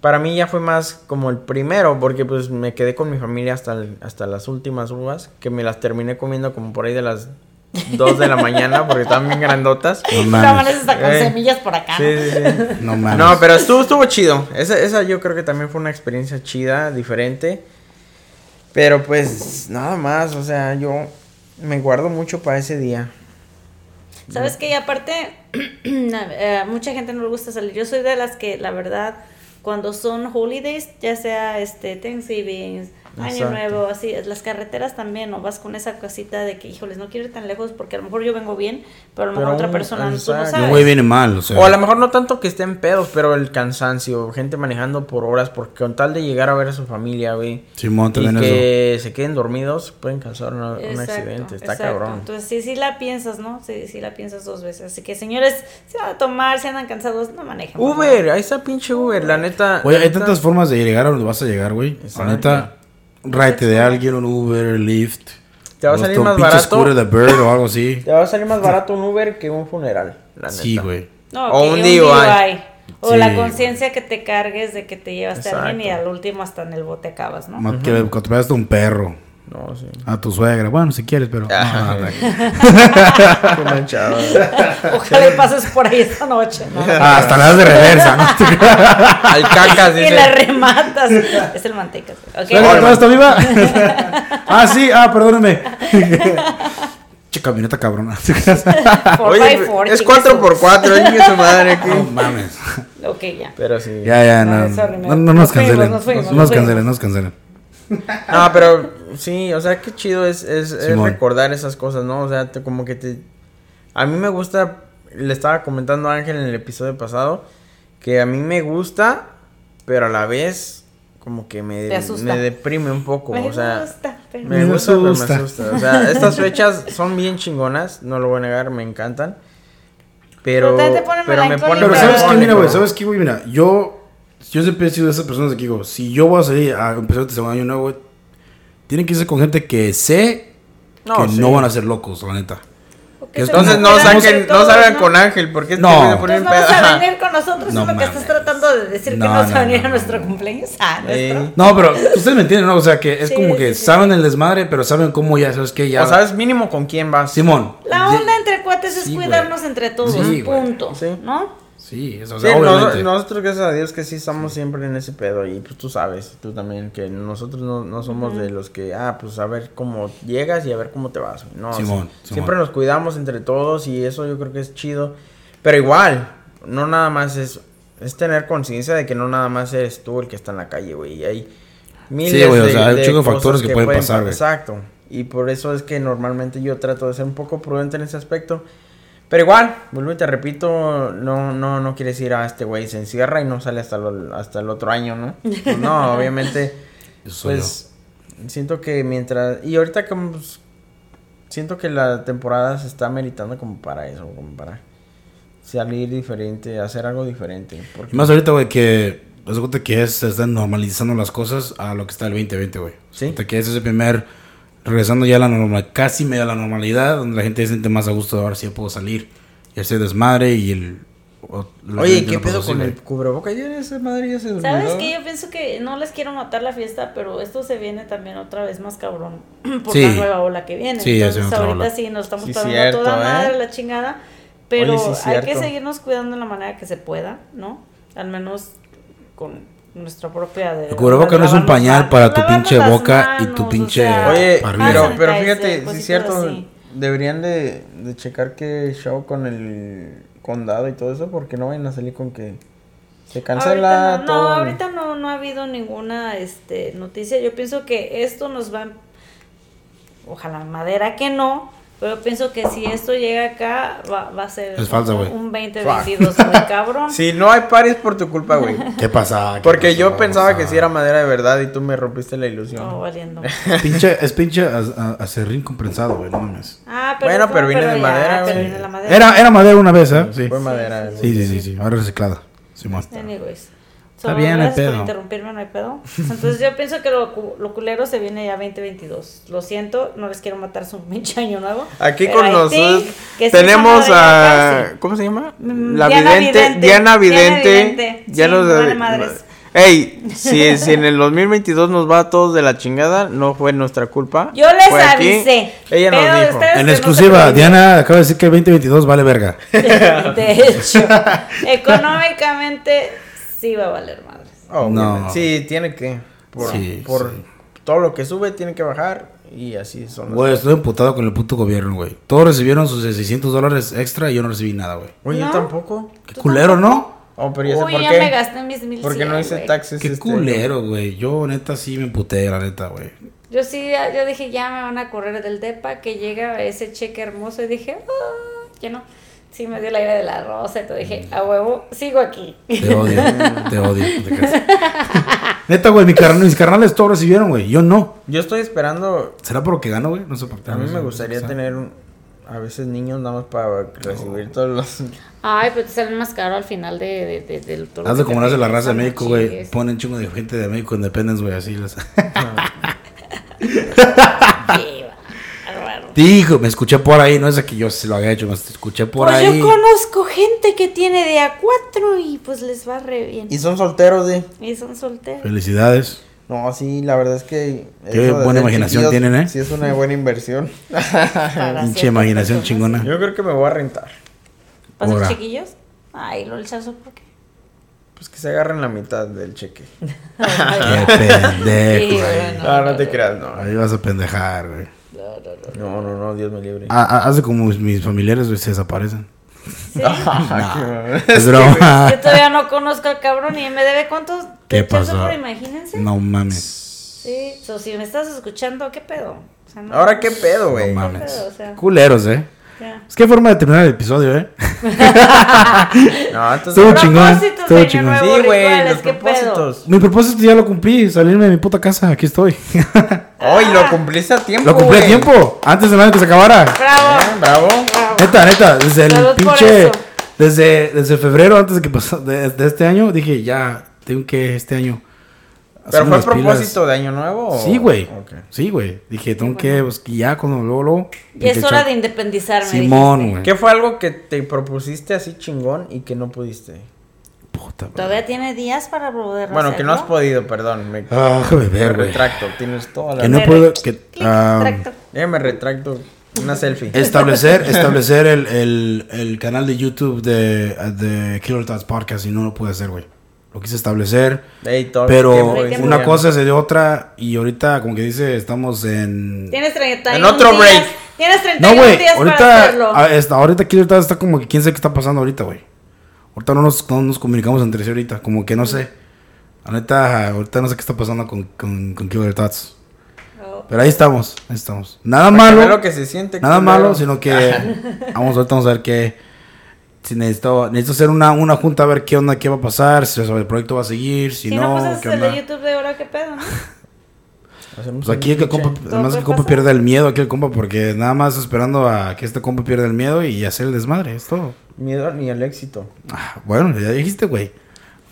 Para mí ya fue más como el primero, porque pues me quedé con mi familia hasta, el- hasta las últimas uvas, que me las terminé comiendo como por ahí de las 2 de la mañana, porque estaban bien grandotas. No No mames. amaneces hasta con Eh. semillas por acá. Sí, sí, sí. <laughs> No mames. No, pero estuvo, estuvo chido. Esa, esa yo creo que también fue una experiencia chida, diferente. Pero pues nada más, o sea, yo me guardo mucho para ese día. ¿Sabes qué? Y aparte, <clears throat> eh, mucha gente no le gusta salir. Yo soy de las que, la verdad, cuando son holidays, ya sea este Thanksgiving, Año. Nuevo, así, las carreteras también, o vas con esa cosita de que, híjoles, no quiero ir tan lejos porque a lo mejor yo vengo bien, pero a lo mejor Pero otra persona tú no güey viene mal, o sea. O a lo mejor no tanto que estén pedos, pero el cansancio, gente manejando por horas, porque con tal de llegar a ver a su familia, güey. Simón, Y también eso. que se queden dormidos, pueden causar una- un Exacto, accidente. Está exacto. cabrón. Entonces, sí, sí la piensas, ¿no? Sí, sí la piensas dos veces. Así que, señores, si van a tomar, si andan cansados, no manejen. Uber, ahí está pinche Uber, la neta. Oye, la hay neta- tantas formas de llegar a donde vas a llegar, güey. La neta, raite de alguien, un Uber, Lyft. Te va a salir más barato. Scooter de Bird o algo así. <laughs> Te va a salir más barato un Uber que un funeral, la Sí, neta. güey. No, O un DUI. DUI. O Sí, la conciencia que te cargues de que te llevaste a alguien y al último hasta en el bote acabas, ¿no? Más que cuando te veas un perro. No, sí. A tu suegra. Bueno, si quieres, pero. <laughs> Ajá. no, no, no. Qué manchado. Ojalá y pases por ahí esta noche, ¿no? Ah, hasta la das de reversa, ¿no? <laughs> Al cacas, y dice. la rematas. Es el mantecas. Ok. Suegra, ¿todavía está viva? <laughs> ah, sí, ah, perdóname. che, camioneta cabrona. Oye, four, es chingue su- 4x4, chingue su madre aquí. no mames. Ok, ya. Pero sí. Ya, ya, No, no. sorry, No, no nos nos fuimos, cancelen. nos fuimos, No nos nos cancelen, no nos cancelen. No, pero sí, o sea, qué chido es, es, es recordar esas cosas, ¿no? O sea, te- como que te... A mí me gusta, le estaba comentando a Ángel en el episodio pasado, que a mí me gusta, pero a la vez como que me, me deprime un poco, Me o sea... gusta, pero- Me Me gusta, pero me asusta. O sea, estas fechas son bien chingonas, no lo voy a negar, me encantan. Pero, Pero también te ponen pero me ponen Pero ¿sabes qué? Mira, güey. ¿sabes qué, güey? Mira, yo, yo siempre he sido de esas personas que digo, si yo voy a salir a empezar este segundo año nuevo, güey, tienen que irse con gente que sé No, que sí. no van a ser locos, la neta. Es Entonces no saquen, no salgan ¿no? con Ángel, porque este No. Entonces un no vas a venir con nosotros, No es lo que estás tratando de decir que No, no, vas a venir a nuestro no. cumpleaños. Ah, Eh, nuestro. No, pero ustedes me entienden, ¿no? O sea, que es Sí, como que sí, sí, saben el desmadre, pero saben cómo ya, ¿sabes qué? Ya. O sabes mínimo con quién vas. Simón. La onda entre cuates es cuidarnos entre todos, punto. Sí. ¿No? Sí, eso, o Sí, sea, nos- obviamente. nosotros gracias a Dios que sí estamos siempre en ese pedo y pues tú sabes, tú también, que nosotros no, no somos de los que, ah, pues a ver cómo llegas y a ver cómo te vas. No, Simón, sí, Simón. siempre nos cuidamos entre todos y eso yo creo que es chido. Pero igual, no nada más es, es tener conciencia de que no nada más eres tú el que está en la calle, güey. y Hay miles güey, o de, sea, hay un de chingo de cosas factores que pueden pasar, güey. Exacto. Y por eso es que normalmente yo trato de ser un poco prudente en ese aspecto. Pero igual, vuelvo y te repito, no, no, no quiere decir a este güey se encierra y no sale hasta, lo- hasta el otro año, ¿no? Pues no, <laughs> obviamente, pues siento que mientras... Y ahorita como pues, siento que la temporada se está meritando como para eso, como para salir diferente, hacer algo diferente. Porque, Y más ahorita, güey, que. Cuenta que es, se están normalizando las cosas a lo que está el 2020, güey. Sí. Hasta que ese es el primer. Regresando ya a la normal, casi medio a la normalidad, donde la gente se siente más a gusto de ahora sí ya puedo salir. Y hacer desmadre y el. o- Oye, ¿qué no pedo con el cubreboca? Ya esa madre ya se. ¿Sabes qué? Yo pienso que no les quiero matar la fiesta, pero esto se viene también otra vez más cabrón <clears throat> por Sí. la nueva ola que viene. Sí, Entonces ahorita ola. sí nos estamos Sí, cierto, toda ¿eh? madre la chingada, pero Oye, sí, hay que seguirnos cuidando de la manera que se pueda, ¿no? Al menos con nuestra propia de El cubreboca no es un pañal para tu pinche boca y tu o pinche sea, Oye, pero, fíjate, cositas es cierto, así. deberían de, de checar qué show con el condado y todo eso, porque no vayan a salir con que se cancela ahorita no, todo. No, ahorita no, no ha habido ninguna este, noticia. Yo pienso que esto nos va. Ojalá madera que no. Pero pienso que si esto llega acá, va, va a ser Es falsa, un, güey. un 2022 muy <laughs> cabrón. Si no hay pares por tu culpa, güey. ¿Qué pasa? ¿Qué Porque pasó? yo pensaba que Ah. sí era madera de verdad y tú me rompiste la ilusión. No, valiendo. <laughs> Pinche, es pinche acerrín comprensado, güey, no mames. Ah, pero Bueno, no, pero viene de ya, madera, güey. Era, era madera una vez, ¿eh? Sí. Fue madera. Sí, sí, sí, sí. Ahora reciclada. Simón. Anyways. Está bien, no hay gracias por pedo. interrumpirme, no hay pedo. Entonces yo pienso que lo, lo culero se viene ya 2022. Lo siento, no les quiero matar su pinche año nuevo. Aquí con que sí tenemos a... ¿Cómo se llama? Mm, La Diana vidente. Vidente. Diana Diana Vidente. Ya Sí, nos... vale madres. Ey, si, <laughs> si en el 2022 nos va a todos de la chingada, no fue nuestra culpa. Yo les Fue aquí. avisé. Ella nos dijo. En exclusiva. Diana acaba de decir que el 2022 vale verga. <laughs> De hecho, <laughs> económicamente sí va a valer madres. Obviamente. No. Sí, tiene que. Por, Sí, por sí. todo lo que sube, tiene que bajar. Y así son las Güey, estoy emputado con el puto gobierno, güey. Todos recibieron sus 600 dólares extra y yo no recibí nada, güey. Oye, yo ¿No? tampoco. Qué culero, ¿no? Oh, pero ya sé Uy, por ya qué. me gasté mis mil Porque no hice güey. taxes. Qué este, culero, güey. Yo, neta, sí me emputé, la neta, güey. Yo sí, ya- yo dije, ya me van a correr del DEPA, que llega ese cheque hermoso, y dije, ah, ya no. Sí, me dio la idea de la rosa, y todo dije, a huevo, sigo aquí. Te odio, te odio. no te <laughs> neta, güey, mi carnal- mis carnales todos recibieron, güey. Yo no. Yo estoy esperando. ¿Será por lo que gano, güey? No sé por qué. A mí no me no gustaría tener un- a veces niños nada más para recibir todos los. Ay, pero te salen más caro al final de, de, de- del todo. Hazle como lo hace la raza de No México, güey. Ponen chingo de gente de México Independence, güey, así. les- Sí, <laughs> va. Dijo, me escuché por ahí, no es que yo se lo había hecho, me escuché por pues ahí. yo conozco gente que tiene de a cuatro y pues les va re bien. Y son solteros, de. Y son solteros. Felicidades. No, sí, la verdad es que. Qué buena imaginación tienen, ¿eh? Sí, es una buena inversión. <laughs> Pinche imaginación chingona. Yo creo que me voy a rentar. ¿Para ser Ahora. chiquillos? Ay, lo chazo, ¿por qué? Pues que se agarren la mitad del cheque. Qué pendejo. <laughs> Sí, güey. bueno. No, no te creas, no. Ahí vas a pendejar, güey. No, no, no, Dios me libre. Ah, ah, hace como mis, mis familiares se desaparecen. Sí. <laughs> Es broma. Yo todavía no conozco al cabrón y me debe cuántos ¿Qué pasó? por imagínense. No mames. Sí, so, si me estás escuchando, ¿qué pedo? O sea, no- Ahora, ¿qué pedo, güey? No ¿Qué mames. pedo? O sea, Culeros, eh. Ya. Es que forma de terminar el episodio, eh. <laughs> No, entonces. Estuvo chingón. Estuvo chingón. Sí, güey, los ¿qué pedo? propósitos. Mi propósito ya lo cumplí, salirme de mi puta casa, aquí estoy. <laughs> Hoy lo cumpliste a tiempo. lo cumplí a tiempo, antes de nada que se acabara. Bravo. Bien, bravo. bravo. Neta, neta, desde el Salud pinche. Desde, desde febrero, antes de que pasó, de, de este año, dije, ya, tengo que este año. ¿Pero fue las propósito pilas. de año nuevo? o- Sí, güey. Ok. Sí, güey. Dije, tengo que, pues, que ya, cuando luego, luego. Ya es hora de independizarme. Simón, güey. ¿Qué fue algo que te propusiste así chingón y que no pudiste? Puta, güey. Todavía tiene días para poder Bueno, que no has hacerlo? podido, perdón. Me, Ah, me retracto. Tienes toda la. Que no puedo. Que, Clic. Ya me retracto. Una selfie. establecer <laughs> establecer el, el, el canal de YouTube de, de Killer Thoughts Podcast y no lo pude hacer, güey. Lo quise establecer, Ey, todo el pero una cosa se dio otra y ahorita, como que dice, estamos en... Tienes 31 En otro días. break. Tienes No, 31 güey, días para ahorita, hacerlo. a- está- ahorita Killer Thoughts está como que quién sabe qué está pasando ahorita, güey. Ahorita no nos, no nos comunicamos entre sí ahorita, como que no sé. La neta, ahorita no sé qué está pasando con, con, con Killer Thoughts. Oh. Pero ahí estamos, ahí estamos. Nada Para malo. lo que se siente. Nada culero. malo, sino que <laughs> vamos ahorita vamos a ver qué si necesito necesito hacer una, una junta a ver qué onda, qué va a pasar, si el proyecto va a seguir, si, Si no, no, pues qué el de onda. YouTube de ahora, ¿qué pedo, no? <laughs> Pues aquí que el pinche- compa, además el compa pierda el miedo, aquí el compa, porque nada más esperando a que este compa pierda el miedo y hacer el desmadre, es todo. Miedo ni el éxito. Ah, bueno, ya dijiste, güey.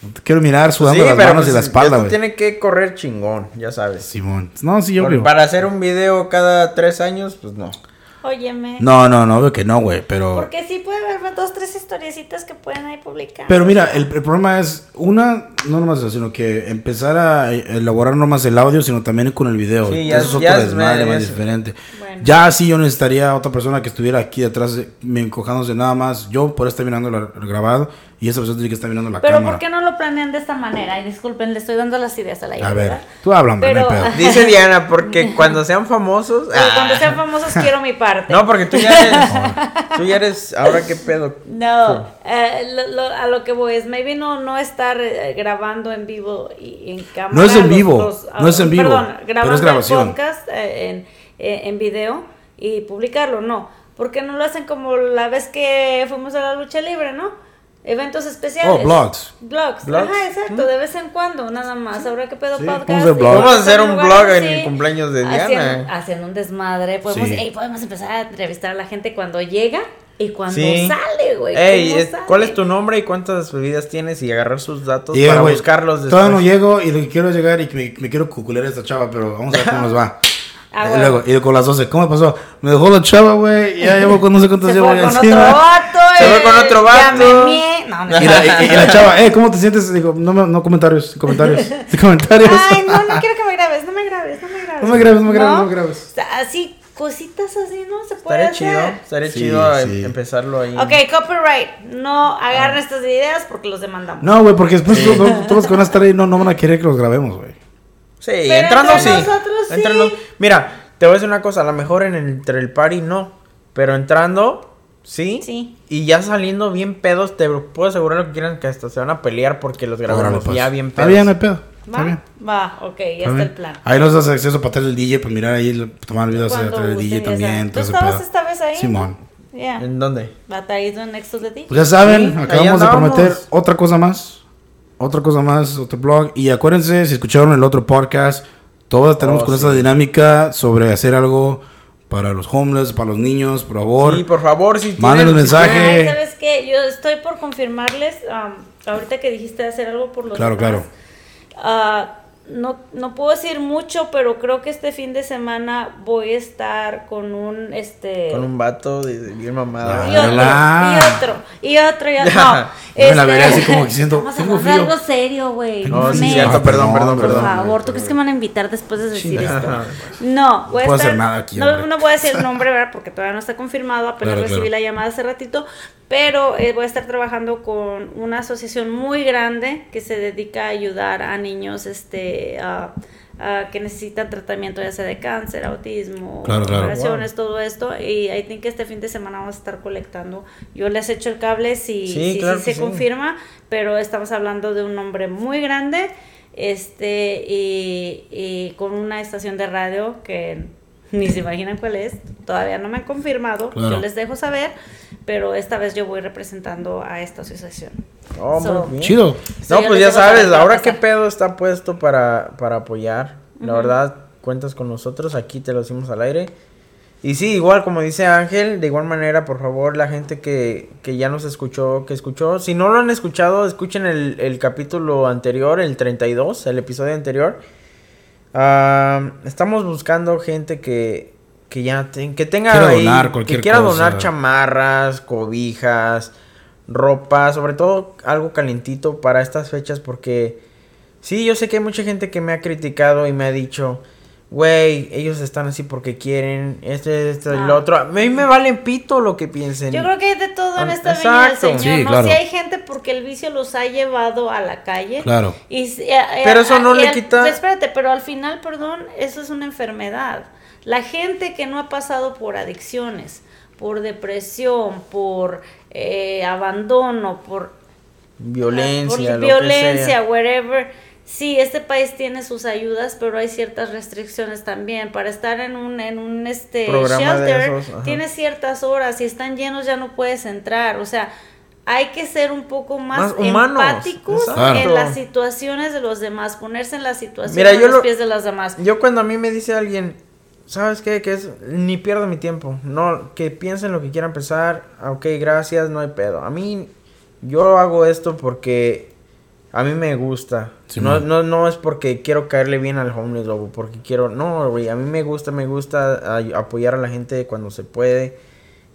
No te quiero mirar sudando Sí, las manos y pues, la espalda, güey. tiene que correr chingón, ya sabes. Simón. No, sí, Por- obvio. para hacer un video cada tres años, pues no. Óyeme. No, no, no, obvio que no, güey, pero... Porque sí puede haber dos, tres historiecitas que pueden ahí publicar. Pero mira, el, el problema es, una, no nomás eso, sino que empezar a elaborar no más el audio, sino también con el video. Sí, eso ya- es otro ya es desmadre me- más es- diferente. Bueno. Ya sí yo necesitaría otra persona que estuviera aquí detrás, de, me encojándose nada más. Yo por estar mirando el grabado y esa persona tiene que estar mirando la Pero cámara. ¿por qué no lo planean de esta manera? Y disculpen, le estoy dando las ideas a la idea. A ver, ¿verdad? tú hay Pero- pedo. Dice Diana, porque <laughs> cuando sean famosos. Pero cuando Ah. sean famosos quiero mi parte. No, porque tú ya eres. <laughs> tú ya eres. Ahora qué pedo. No, eh, lo- lo- a lo que voy es, maybe no, no estar eh, grabando en vivo y en cámara. No es en los- vivo, los- no es en vivo, Perdón, pero grabando es grabación. el podcast eh, en, eh, en video y publicarlo, no. Porque no lo hacen como la vez que fuimos a la lucha libre, ¿no? Eventos especiales. Oh, blogs. Blogs, Blogs. ajá, exacto, de vez en cuando, nada más. Ahora que pedo Sí, podcast. vamos a hacer. Vamos a un blog en el cumpleaños de Diana. Haciendo, haciendo un desmadre. Podemos, Sí. ey, podemos empezar a entrevistar a la gente cuando llega y cuando Sí. sale, güey. Ey, ¿cómo es- sale? ¿cuál es tu nombre y cuántas bebidas tienes? Y agarrar sus datos Y, para güey, buscarlos después. Todavía no llego y lo que quiero es llegar y que me, me quiero cucular a esta chava, pero vamos a ver cómo nos va. <laughs> Ah, y bueno. luego, y con las 12, ¿cómo me pasó? Me dejó la chava, güey, ya llevo con no sé cuántos Se llevo fue ya con encima. otro vato. Se eh, fue con otro Ya vato. me mié. No, no. Y la, y- y la chava, eh, ¿cómo te sientes? Digo, no, me- no comentarios, comentarios, <laughs> <laughs> comentarios. Ay, no, no quiero que me grabes. No me grabes, no me grabes. No me grabes, no me grabes, no me grabes. O sea, así, cositas así, ¿no? Se puede Estaría hacer. chido. Estaría Sí, chido sí. empezarlo ahí. Ok, copyright. No agarren estas ideas porque los demandamos. No, güey, porque después todos, todos los que van a estar ahí no, no van a querer que los grabemos, güey. Sí, Pero entrando entre sí. nosotros sí. Entrando- Mira, te voy a decir una cosa. A lo mejor en el, entre el party no. Pero entrando, sí. Sí. Y ya saliendo bien pedos, te puedo asegurar lo que quieran que hasta se van a pelear porque los grabamos pues. ya bien Está pedos. bien, no hay pedo. Está ¿Va? bien. Va, ok, ya está está bien. el plan. Ahí nos das acceso para atrás del DJ, para mirar ahí, tomar videos Cuando atrás del DJ también. ¿Tú estabas pedo. esta vez ahí? Simón. Ya. ¿En dónde? Batallito en Nexus de ti. Pues ya saben, Sí, acabamos de prometer otra cosa más. Otra cosa más, otro blog. Y acuérdense, si escucharon el otro podcast, todos tenemos Oh, con sí. esa dinámica sobre hacer algo para los homeless, para los niños, por favor. Sí, por favor, si Mándenos tienen- mensaje. Ay, ¿sabes qué? Yo estoy por confirmarles, am, ahorita que dijiste hacer algo por los Claro, demás, claro. ah, no, no puedo decir mucho, pero creo que este fin de semana voy a estar con un este Con un vato de, de bien mamada. y otro, Hola. y otro, y otro, y <laughs> otro. No, Yo me la este, veré así como diciendo, Vamos a "Tengo de frío". algo serio, güey. No, No sí, cierto, perdón, perdón, Por perdón. favor, ¿tú crees que me van a invitar después de decir Chinga. esto? No, voy a puedo estar, hacer nada aquí, no, no voy a decir el nombre, ¿verdad? Porque todavía no está confirmado, apenas Claro, recibí claro. la llamada hace ratito, pero eh, voy a estar trabajando con una asociación muy grande que se dedica a ayudar a niños este a que necesitan tratamiento ya sea de cáncer, autismo, Claro, claro. operaciones, todo esto y I think que este fin de semana vamos a estar colectando. Yo les echo el cable si, Sí, si- se sí. confirma, pero estamos hablando de un nombre muy grande este y, y con una estación de radio que <laughs> ni se imaginan cuál es, todavía no me han confirmado, yo les dejo saber, pero esta vez yo voy representando a esta asociación. Oh, So, muy bien. Chido. So, No, pues ya sabes, ahora qué pedo está puesto para, para apoyar. La verdad, cuentas con nosotros, aquí te lo decimos al aire. Y sí, igual como dice Ángel, de igual manera, por favor, la gente que, que ya nos escuchó, que escuchó, si no lo han escuchado, escuchen el, el capítulo anterior, el 32, el episodio anterior. Ah, estamos buscando gente que, que ya te- que tenga Quiera ahí- donar cualquier que quiera cosa. donar chamarras, cobijas, ropa, sobre todo algo calientito para estas fechas porque sí, yo sé que hay mucha gente que me ha criticado y me ha dicho, güey, ellos están así porque quieren, este, este, el Ah. otro. A mí me valen pito lo que piensen. Yo creo que hay de todo en esta del exacto. Señor, Sí, ¿no? claro. Si hay gente porque el vicio los ha llevado a la calle. Claro. Y, si- eh, eh, Pero eso no y le al- quita- Espérate, pero al final, perdón, eso es una enfermedad. La gente que no ha pasado por adicciones, por depresión, por eh, abandono, por Violencia, por violencia, wherever. Sí, este país tiene sus ayudas, pero hay ciertas restricciones también. Para estar en un, en un este Programa shelter, esos, tienes ciertas horas. Si están llenos ya no puedes entrar. O sea, hay que ser un poco más, Más empáticos exacto. en las situaciones de los demás, ponerse en la situación Mira, de yo los lo- pies de las demás. Yo cuando a mí me dice alguien, ¿sabes qué? Que es, ni pierdo mi tiempo. No, que piensen lo que quieran pensar. Ah, Ok, gracias, no hay pedo. A mí, yo hago esto porque a mí me gusta. Sí, no, no, no es porque quiero caerle bien al homeless o porque quiero, no, güey, a mí me gusta, me gusta apoyar a la gente cuando se puede.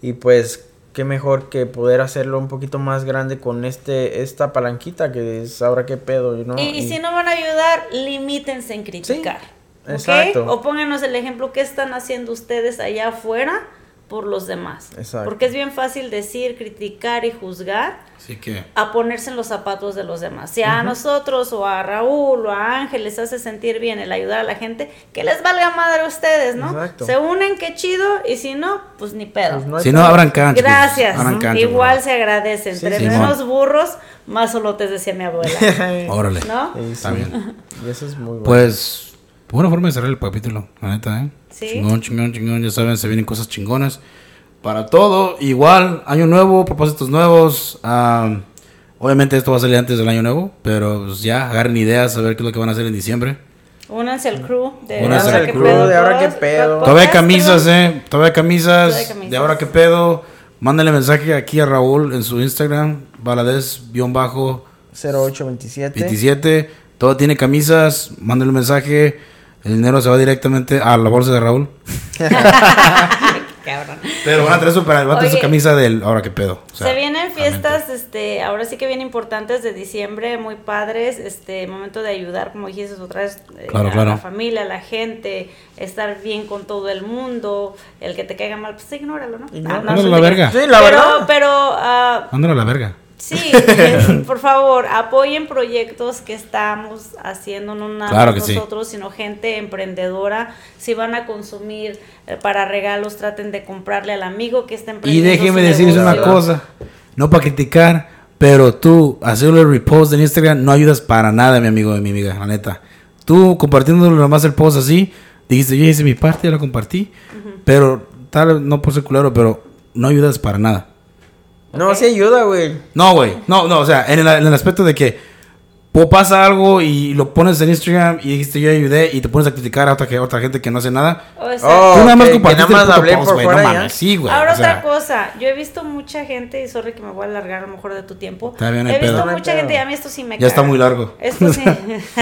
Y pues, qué mejor que poder hacerlo un poquito más grande con este, esta palanquita que es ahora qué pedo, ¿no? y, y si no van a ayudar, limítense en criticar. Exacto. O pónganos el ejemplo, ¿qué están haciendo ustedes allá afuera por los demás? Exacto. Porque es bien fácil decir, criticar y juzgar Así que. a ponerse en los zapatos de los demás. Si a nosotros o a Raúl o a Ángel les hace sentir bien el ayudar a la gente, que les valga madre a ustedes, ¿no? Exacto. Se unen, qué chido, y si no, pues ni pedo. Pues no Si no, abran cancha. pues, Gracias. abran cancha, Igual se agradece. Entre Sí, menos burros, más solotes, decía mi abuela. <laughs> Órale. ¿No? Sí, bien. <laughs> Y eso es muy bueno. Pues, buena forma de cerrar el capítulo, la neta, ¿eh? Sí. Chingón, chingón, chingón. Ya saben, se vienen cosas chingonas. Para todo, igual, año nuevo, propósitos nuevos. am, obviamente esto va a salir antes del año nuevo, pero pues ya agarren ideas a ver qué es lo que van a hacer en diciembre. Únanse al crew de Únanse Ahora al crew Pedo de Ahora Qué Podcast, Pedo. Todavía camisas. ¿eh? Todavía camisas. Todavía hay camisas. De ahora qué pedo. Mándale mensaje aquí a Raúl en su Instagram, baladez-27. 0827. Todo tiene camisas. Mándale un mensaje. El dinero se va directamente a la bolsa de Raúl. <laughs> Cabrón. Pero van a traer su, van a traer su camisa del ahora qué pedo. O sea, Se vienen realmente. fiestas, este, ahora sí que bien importantes de diciembre, muy padres, este, momento de ayudar, como dijiste otra vez, eh, Claro, a claro. la familia, a la gente, estar bien con todo el mundo, el que te caiga mal, pues ignóralo, ¿no? Ignóralo. Ah, a la verga. Sí, la pero, verdad. pero, Mándalo a la verga. Sí, por favor, apoyen proyectos que estamos haciendo, no nada Claro más que sí. nosotros, sino gente emprendedora. Si van a consumir eh, para regalos, traten de comprarle al amigo que está Y emprendiendo. déjeme su decirles una cosa. No para criticar, pero tú hacerle el repost en Instagram no ayudas para nada, mi amigo y mi amiga, la neta. Tú compartiendo nomás el post así, dijiste, yo hice mi parte, ya lo compartí. Pero tal, no por ser culero, pero no ayudas para nada. No, Ok. sí ayuda, güey. No, güey. No, no, o sea, en el, en el aspecto de que o pasa algo y lo pones en Instagram y dijiste yo ayudé y te pones a criticar a otra, que- otra gente que no hace nada. O sea, Oh, Tú nada más que- que compartiste nada más hablé post, por no fuera mames. Sí, güey. Ahora o sea, otra cosa, yo he visto mucha gente, y sorry que me voy a alargar a lo mejor de tu tiempo. Está bien, he visto pedo. Mucha gente y a mí esto sí me Ya está caga. muy largo. Esto sí. <laughs>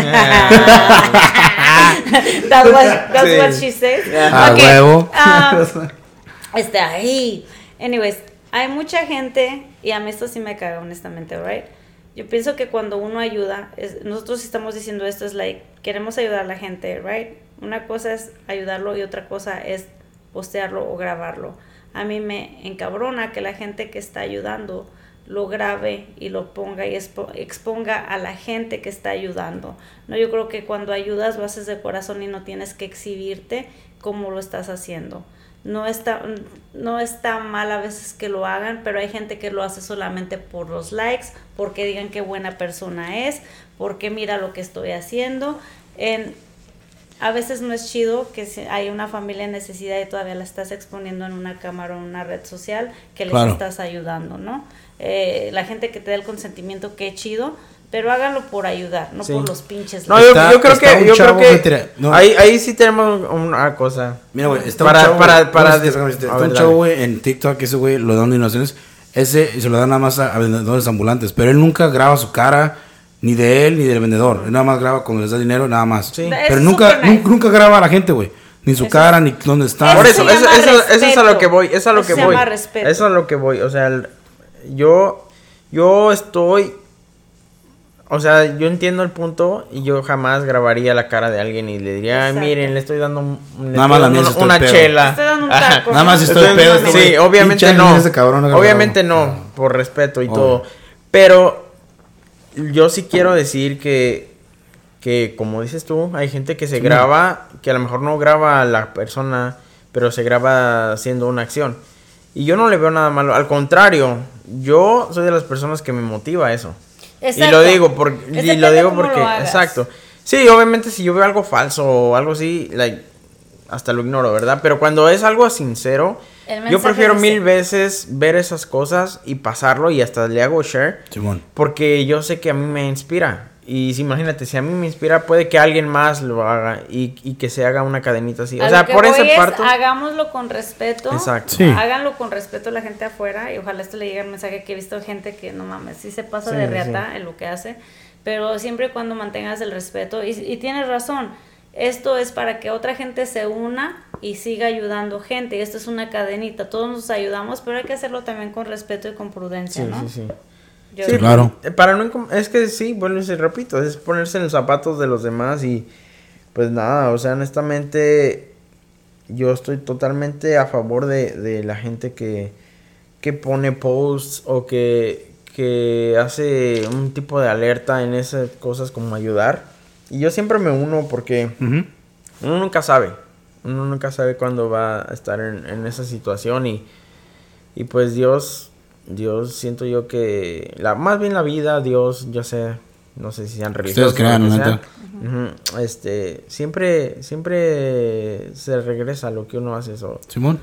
that's what, that's Sí. what she said. Ah, Ok, huevo. <laughs> um, este, ahí. Anyways, hay mucha gente, y a mí esto sí me caga, honestamente, right? Yo pienso que cuando uno ayuda, nosotros estamos diciendo esto, es like, queremos ayudar a la gente, right? Una cosa es ayudarlo y otra cosa es postearlo o grabarlo. A mí me encabrona que la gente que está ayudando lo grabe y lo ponga y expo- exponga a la gente que está ayudando. No, yo creo que cuando ayudas lo haces de corazón y no tienes que exhibirte como lo estás haciendo. No está, no está mal a veces que lo hagan, pero hay gente que lo hace solamente por los likes, porque digan qué buena persona es, porque mira lo que estoy haciendo. En, a veces no es chido que si hay una familia en necesidad y todavía la estás exponiendo en una cámara o en una red social, que les Claro. estás ayudando, ¿no? Eh, la gente que te da el consentimiento, qué chido, pero háganlo por ayudar, no Sí. por los pinches No, yo, yo creo que, yo creo que no. ahí, ahí sí tenemos una cosa. Mira, güey, está Para- un chavo, para- para no sé si des- te acuerdas, a está ver, un chavo, güey, en TikTok, que ese güey lo dan donaciones, ese se lo dan nada más a, a vendedores ambulantes, pero él nunca graba su cara, ni de él, ni del vendedor, él nada más graba cuando les da dinero, nada más. Sí. Pero es nunca, nice. nunca, nunca graba a la gente, güey, ni su Eso cara, ni dónde está. Por Eso eso, eso, eso, eso es a lo que voy, eso es a lo Eso que se voy. llama respeto. Eso es a lo que voy, o sea, el- yo, yo estoy, o sea, yo entiendo el punto y yo jamás grabaría la cara de alguien y le diría, "Ay, miren, le estoy dando un- le Nada estoy más la dando mía una, estoy chela. Te estoy dando un Ajá. taco. Nada más si estoy Entonces, pedo. este Sí, obviamente no. cabrón, obviamente no, por respeto y Obvio. todo. Pero yo sí quiero decir que, que, como dices tú, hay gente que se graba, que a lo mejor no graba a la persona, pero se graba haciendo una acción. Y yo no le veo nada malo. Al contrario, yo soy de las personas que me motiva eso. Y lo digo porque, y lo digo lo porque, exacto. Sí, obviamente si yo veo algo falso o algo así, like, hasta lo ignoro, ¿verdad? Pero cuando es algo sincero, yo prefiero mil veces ver esas cosas y pasarlo y hasta le hago share. Simón. Porque yo sé que a mí me inspira. Y si, imagínate, si a mí me inspira, puede que alguien más lo haga y, y que se haga una cadenita así. A O lo sea, que por voy ese es, parto. Hagámoslo con respeto. Exacto. Sí. Háganlo con respeto a la gente afuera y ojalá esto le llegue el mensaje que he visto gente que no mames, sí se pasa Sí, de sí. reata en lo que hace, pero siempre y cuando mantengas el respeto y, y tienes razón, esto es para que otra gente se una y siga ayudando gente y esto es una cadenita, todos nos ayudamos, pero hay que hacerlo también con respeto y con prudencia, Sí, ¿no? sí, sí. Yo- Sí, claro. Para no es que sí, bueno, y repito, es ponerse en los zapatos de los demás y pues nada, o sea, honestamente yo estoy totalmente a favor de, de la gente que, que pone posts o que, que hace un tipo de alerta en esas cosas como ayudar. Y yo siempre me uno porque uno nunca sabe. Uno nunca sabe cuándo va a estar en, en esa situación y, y pues Dios, Dios siento yo que, la, más bien la vida, Dios, yo sé, no sé si sean religiosos. crean, o lo que neta. sea, ujú, este, siempre, siempre se regresa a lo que uno hace eso. Simón.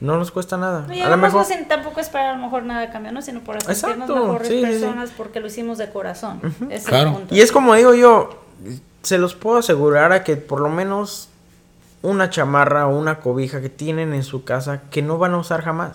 No nos cuesta nada. Y a lo además mejor... no sin tampoco esperar a lo mejor nada de cambio, ¿no? Sino por sentirnos Exacto, mejores sí, sí, sí. personas porque lo hicimos de corazón. Es el Claro. punto. Y es como digo yo, se los puedo asegurar a que por lo menos una chamarra o una cobija que tienen en su casa que no van a usar jamás.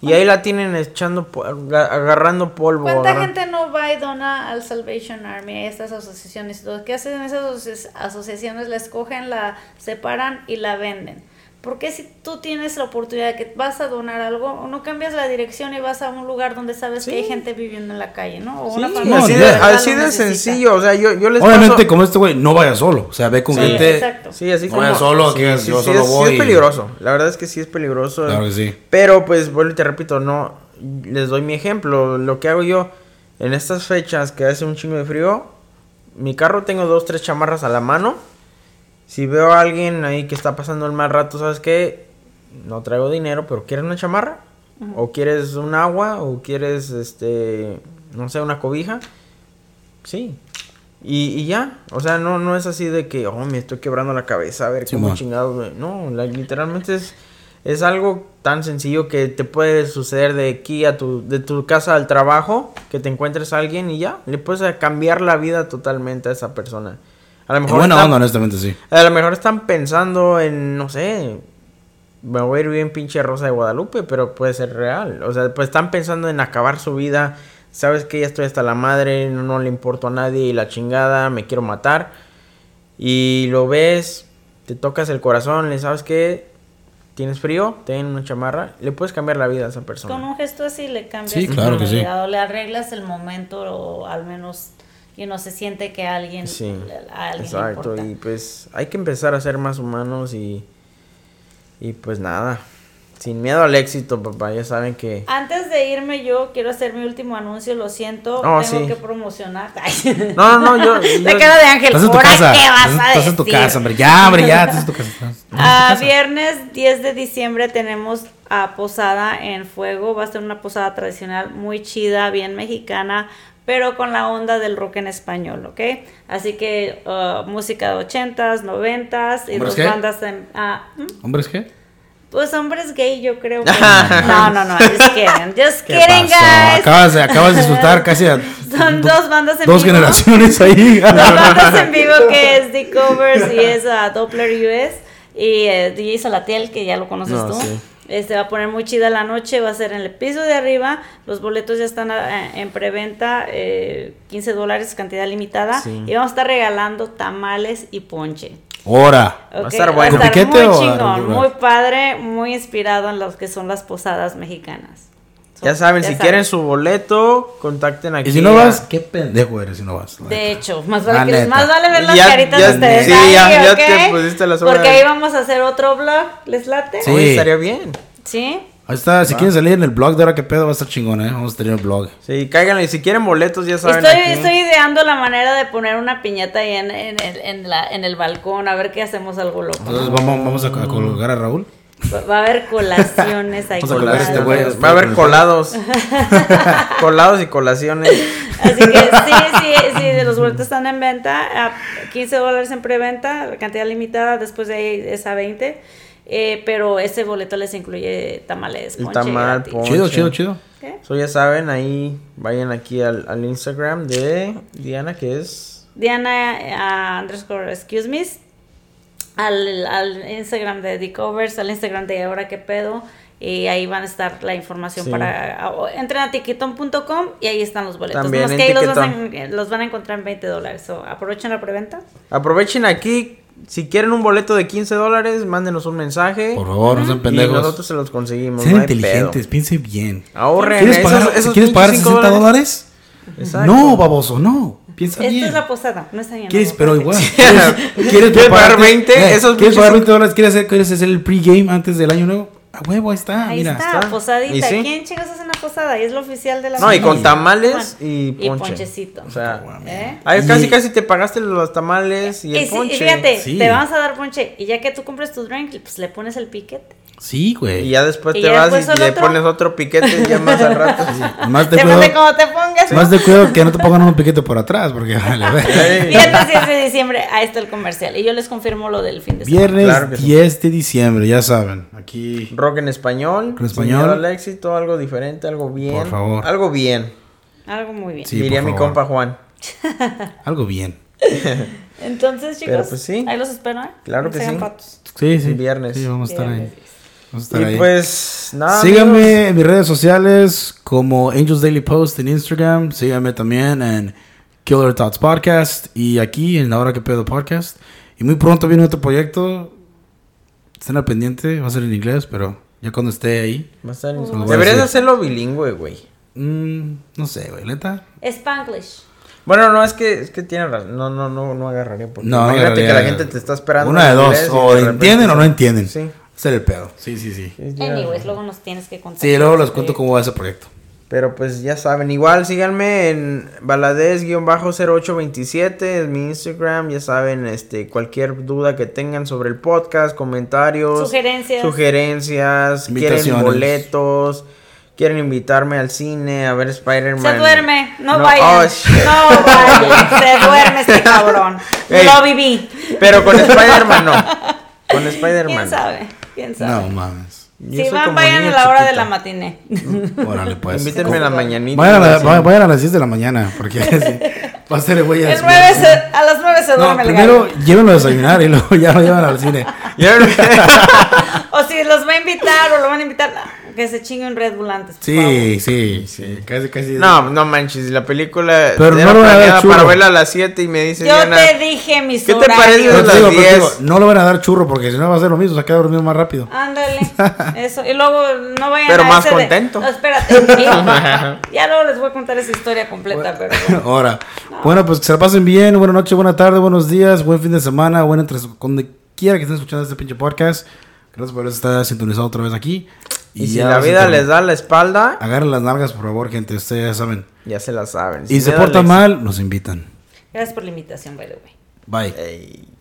Y ahí la tienen echando, agarrando polvo. ¿Cuánta gente no va y dona al Salvation Army, a estas asociaciones? ¿Qué hacen esas asoci- asociaciones? La escogen, la separan y la venden. ¿Por qué si tú tienes la oportunidad de que vas a donar algo, no cambias la dirección y vas a un lugar donde sabes que hay Sí. gente viviendo en la calle, ¿no? O Sí, una familia así de, verdad así de sencillo. O sea, yo, yo les Obviamente, paso- como este güey, no vaya solo. O sea, ve con Sí, gente. exacto. Sí, así No como... vaya solo, sí, yo sí, solo es, sí voy. es peligroso. La verdad es que sí es peligroso. Claro que sí. Pero pues vuelvo y te repito, no les doy mi ejemplo, lo que hago yo en estas fechas que hace un chingo de frío, mi carro tengo dos tres chamarras a la mano. Si veo a alguien ahí que está pasando el mal rato, ¿sabes qué? No traigo dinero, pero ¿quieres una chamarra? ¿O quieres un agua? ¿O quieres, este, no sé, una cobija? Sí. Y, y ya, o sea, no, no es así de que, oh, me estoy quebrando la cabeza, a ver cómo Simón. chingados. No, la- literalmente es, es algo tan sencillo que te puede suceder de aquí a tu, de tu casa al trabajo, que te encuentres a alguien y ya, le puedes cambiar la vida totalmente a esa persona. A lo mejor, buena están, onda, honestamente, sí. a lo mejor están pensando en, no sé, me voy a ir bien pinche Rosa de Guadalupe, pero puede ser real. O sea, pues están pensando en acabar su vida. Sabes que ya estoy hasta la madre, no, no le importo a nadie y la chingada, me quiero matar. Y lo ves, te tocas el corazón, le sabes que tienes frío, ten una chamarra, le puedes cambiar la vida a esa persona. Con un gesto así le cambias Sí, claro que sí. o le arreglas el momento o al menos y no se siente que alguien Sí, a alguien le exacto. importa. Y pues hay que empezar a ser más humanos y, y pues nada, sin miedo al éxito, papá. Ya saben que... Antes de irme yo quiero hacer mi último anuncio, lo siento, Oh, tengo sí. que promocionar. Ay. <laughs> No, no, no, yo... La yo- cara de Ángel, Estás en tu ¿ahora casa. qué vas Estás, a estás en tu decir? casa, hombre. Ya, hombre, ya. Estás en tu casa. Estás- estás en tu Ah, casa. viernes 10 de diciembre tenemos a posada en fuego. Va a ser una posada tradicional muy chida, bien mexicana, pero con la onda del rock en español, ¿ok? Así que uh, música de 80s, 90s y ¿Hombres dos qué? bandas en... ah, ¿hmm? ¿Hombres qué? pues hombres gay, yo creo que... <laughs> no, no, no, just kidding. Just ¿Qué kidding, guys. Acabas de, acabas de disfrutar casi a <laughs> Son do- dos bandas en dos vivo. generaciones ahí. <laughs> Dos bandas en vivo que es The Covers y es uh, Doppler US y eh, DJ Salatiel que ya lo conoces No, tú. sí. Este va a poner muy chida la noche, va a ser en el piso de arriba. Los boletos ya están eh, en preventa, eh, 15 dólares, cantidad limitada. Sí. Y vamos a estar regalando tamales y ponche. Ahora. Va a estar bueno. Va a estar ¿Con piquete muy chingón, muy padre, muy inspirado en lo que son las posadas mexicanas. Ya saben, si quieren su boleto, contacten aquí. Y si no a- vas, qué pendejo eres si no vas. la De neta. hecho, más La vale, que, más vale ver las Ya- caritas ya- de ustedes. sí, ahí, ya- ya ¿ok? te pusiste las obras. Porque ahí vamos a hacer otro vlog, ¿les late? Sí. Oye, estaría bien. ¿Sí? Ahí está, si quieren salir en el blog de ahora que pedo va a estar chingón, eh. Vamos a tener el blog. Sí, cáiganle. Si quieren boletos, ya saben. Estoy, aquí. estoy ideando la manera de poner una piñata ahí en, en el, en, la, en el balcón, a ver qué hacemos algo loco. Entonces vamos, vamos a, a colgar a Raúl. Va, a haber colaciones ahí. Vamos a este güey. Va a haber colados. <laughs> colados y colaciones. Así que sí, sí, sí, de los boletos están en venta, a 15 dólares en preventa, cantidad limitada, después de ahí es a 20. eh, pero ese boleto les incluye tamales, El ponche tamal, ponche. Chido, chido, chido. ¿Qué? So, ya saben, ahí vayan aquí al, al Instagram de Diana, que es. Diana ah, underscore excuse me al, al Instagram de The Covers, al Instagram de Ahora que pedo y ahí van a estar la información Sí. para entren a tiquetón.com y ahí están los boletos. También en que ahí los, a- los van a encontrar en 20 dólares. So, aprovechen la preventa. Aprovechen aquí. Si quieren un boleto de 15 dólares, mándenos un mensaje. Por favor, no sean y pendejos. nosotros se los conseguimos. Sean no inteligentes, pedo. piensen bien. Ahorren. ¿Quieres pagar, esos ¿quieres pagar pinches 60 cinco dólares? Exacto. No, baboso, no. Piensa Esta bien. es la posada, no está bien. ¿Quieres? Pero igual. ¿Quieres, ¿Quieres pagar prepararte? 20? Eh, Esos ¿Quieres pagar 20 dólares? ¿Quieres hacer, ¿Quieres hacer el pregame antes del año nuevo? A huevo, ahí está. Ahí mira. está, está. posadita. ¿Y sí? ¿Quién chicos hace una posada? Y es lo oficial de la No, y con tamales y Y ponche. ponchecito. O sea, ¿Eh? Y- casi casi te pagaste los tamales y Y, el sí, ponche. y fíjate, Sí. te vamos a dar ponche. Y ya que tú compres tu drink, pues le pones el piquete. Sí, güey. Y ya después Y te ya vas después y le otro. pones otro piquete ya más al rato. <laughs> Más de Depende cuidado, cómo te pongas. más de cuidado que no te pongan un piquete por atrás, porque <laughs> vale, a ver. Viernes 10 de diciembre, ahí está el comercial. Y yo les confirmo lo del fin de semana. Viernes Claro que sí. 10 de diciembre, ya saben. Aquí. Rock en español. En español. al éxito, algo diferente, algo bien. Por favor. Algo bien. Algo muy bien. Sí, diría por mi favor. compa Juan. <laughs> Algo bien. <laughs> Entonces, chicos, Pero, pues, sí. ahí los espero, ¿eh? Claro que sean sí. patos. Sí, sí. Viernes. Sí, vamos a estar Viernes. ahí. Vamos a estar ahí. Y pues, nada. Síganme amigos. en mis redes sociales como Angels Daily Post en Instagram. Síganme también en Killer Thoughts Podcast y aquí en La Hora que Pedo Podcast. Y muy pronto viene otro proyecto. Estén al pendiente, va a ser en inglés, pero ya cuando esté ahí. Va a estar en- Pues, a Deberías decir. hacerlo bilingüe, güey. mm, no sé, güey, neta. Spanglish. Bueno, no, es que, es que tiene razón. No, no, no, no agarraría. Porque No, imagínate que la gente te está esperando. Una de dos, inglés o de repente- entienden o no entienden. Sí. Ese el pedo. Sí, sí, sí. Anyways, luego nos tienes que contar. Sí, luego les cuento cómo va ese proyecto. Pero pues ya saben, igual síganme en baladez-0827, es mi Instagram, ya saben, este, cualquier duda que tengan sobre el podcast, comentarios, Sugerencias. sugerencias, quieren boletos, quieren invitarme al cine a ver Spider-Man. Se duerme, no, No, vayan. oh, shit. no vayan. Se duerme este <laughs> cabrón. Ey. Lo viví. Pero con Spider-Man no. Con Spider-Man. ¿Quién sabe? ¿Quién sabe? No mames. Yo Si van, vayan a la hora de chiquito. la matiné. Órale, pues. Invítenme a la mañanita. Vayan a, la- vayan a las 10 de la mañana, porque <laughs> sí, va a ser güey. El nueve se- a las 9 se No, duerme el primero llévenlo a desayunar y luego <laughs> ya lo llevan al cine. <laughs> O si los va a invitar o lo van a invitar, que se chingue un Red Bull antes. por favor. Sí, sí, sí, casi, casi. no, no manches, la película Pero no lo van a dar churro. para verla a las 7 y me dice Yo Diana, te dije mis ¿Qué te parece te las digo, pero te 10? digo, no lo van a dar churro porque si no va a ser lo mismo, se queda dormido más rápido. Ándale, <laughs> eso. Y luego no vayan Pero a más ese de- contento. No, espérate. ya, <laughs> ya luego les voy a contar esa historia completa, pero... <laughs> Ahora, bueno, pues que se la pasen bien. Buenas noches, buena tarde, buenos días, buen fin de semana, buen entre donde quiera que estén escuchando este pinche podcast. Gracias por estar sintonizado otra vez aquí. Y si ya la vida les da la espalda, Agarren las nalgas, por favor, gente. Ustedes ya saben. ya se la saben. Y se portan mal, nos invitan. Gracias por la invitación, by the way. Bye.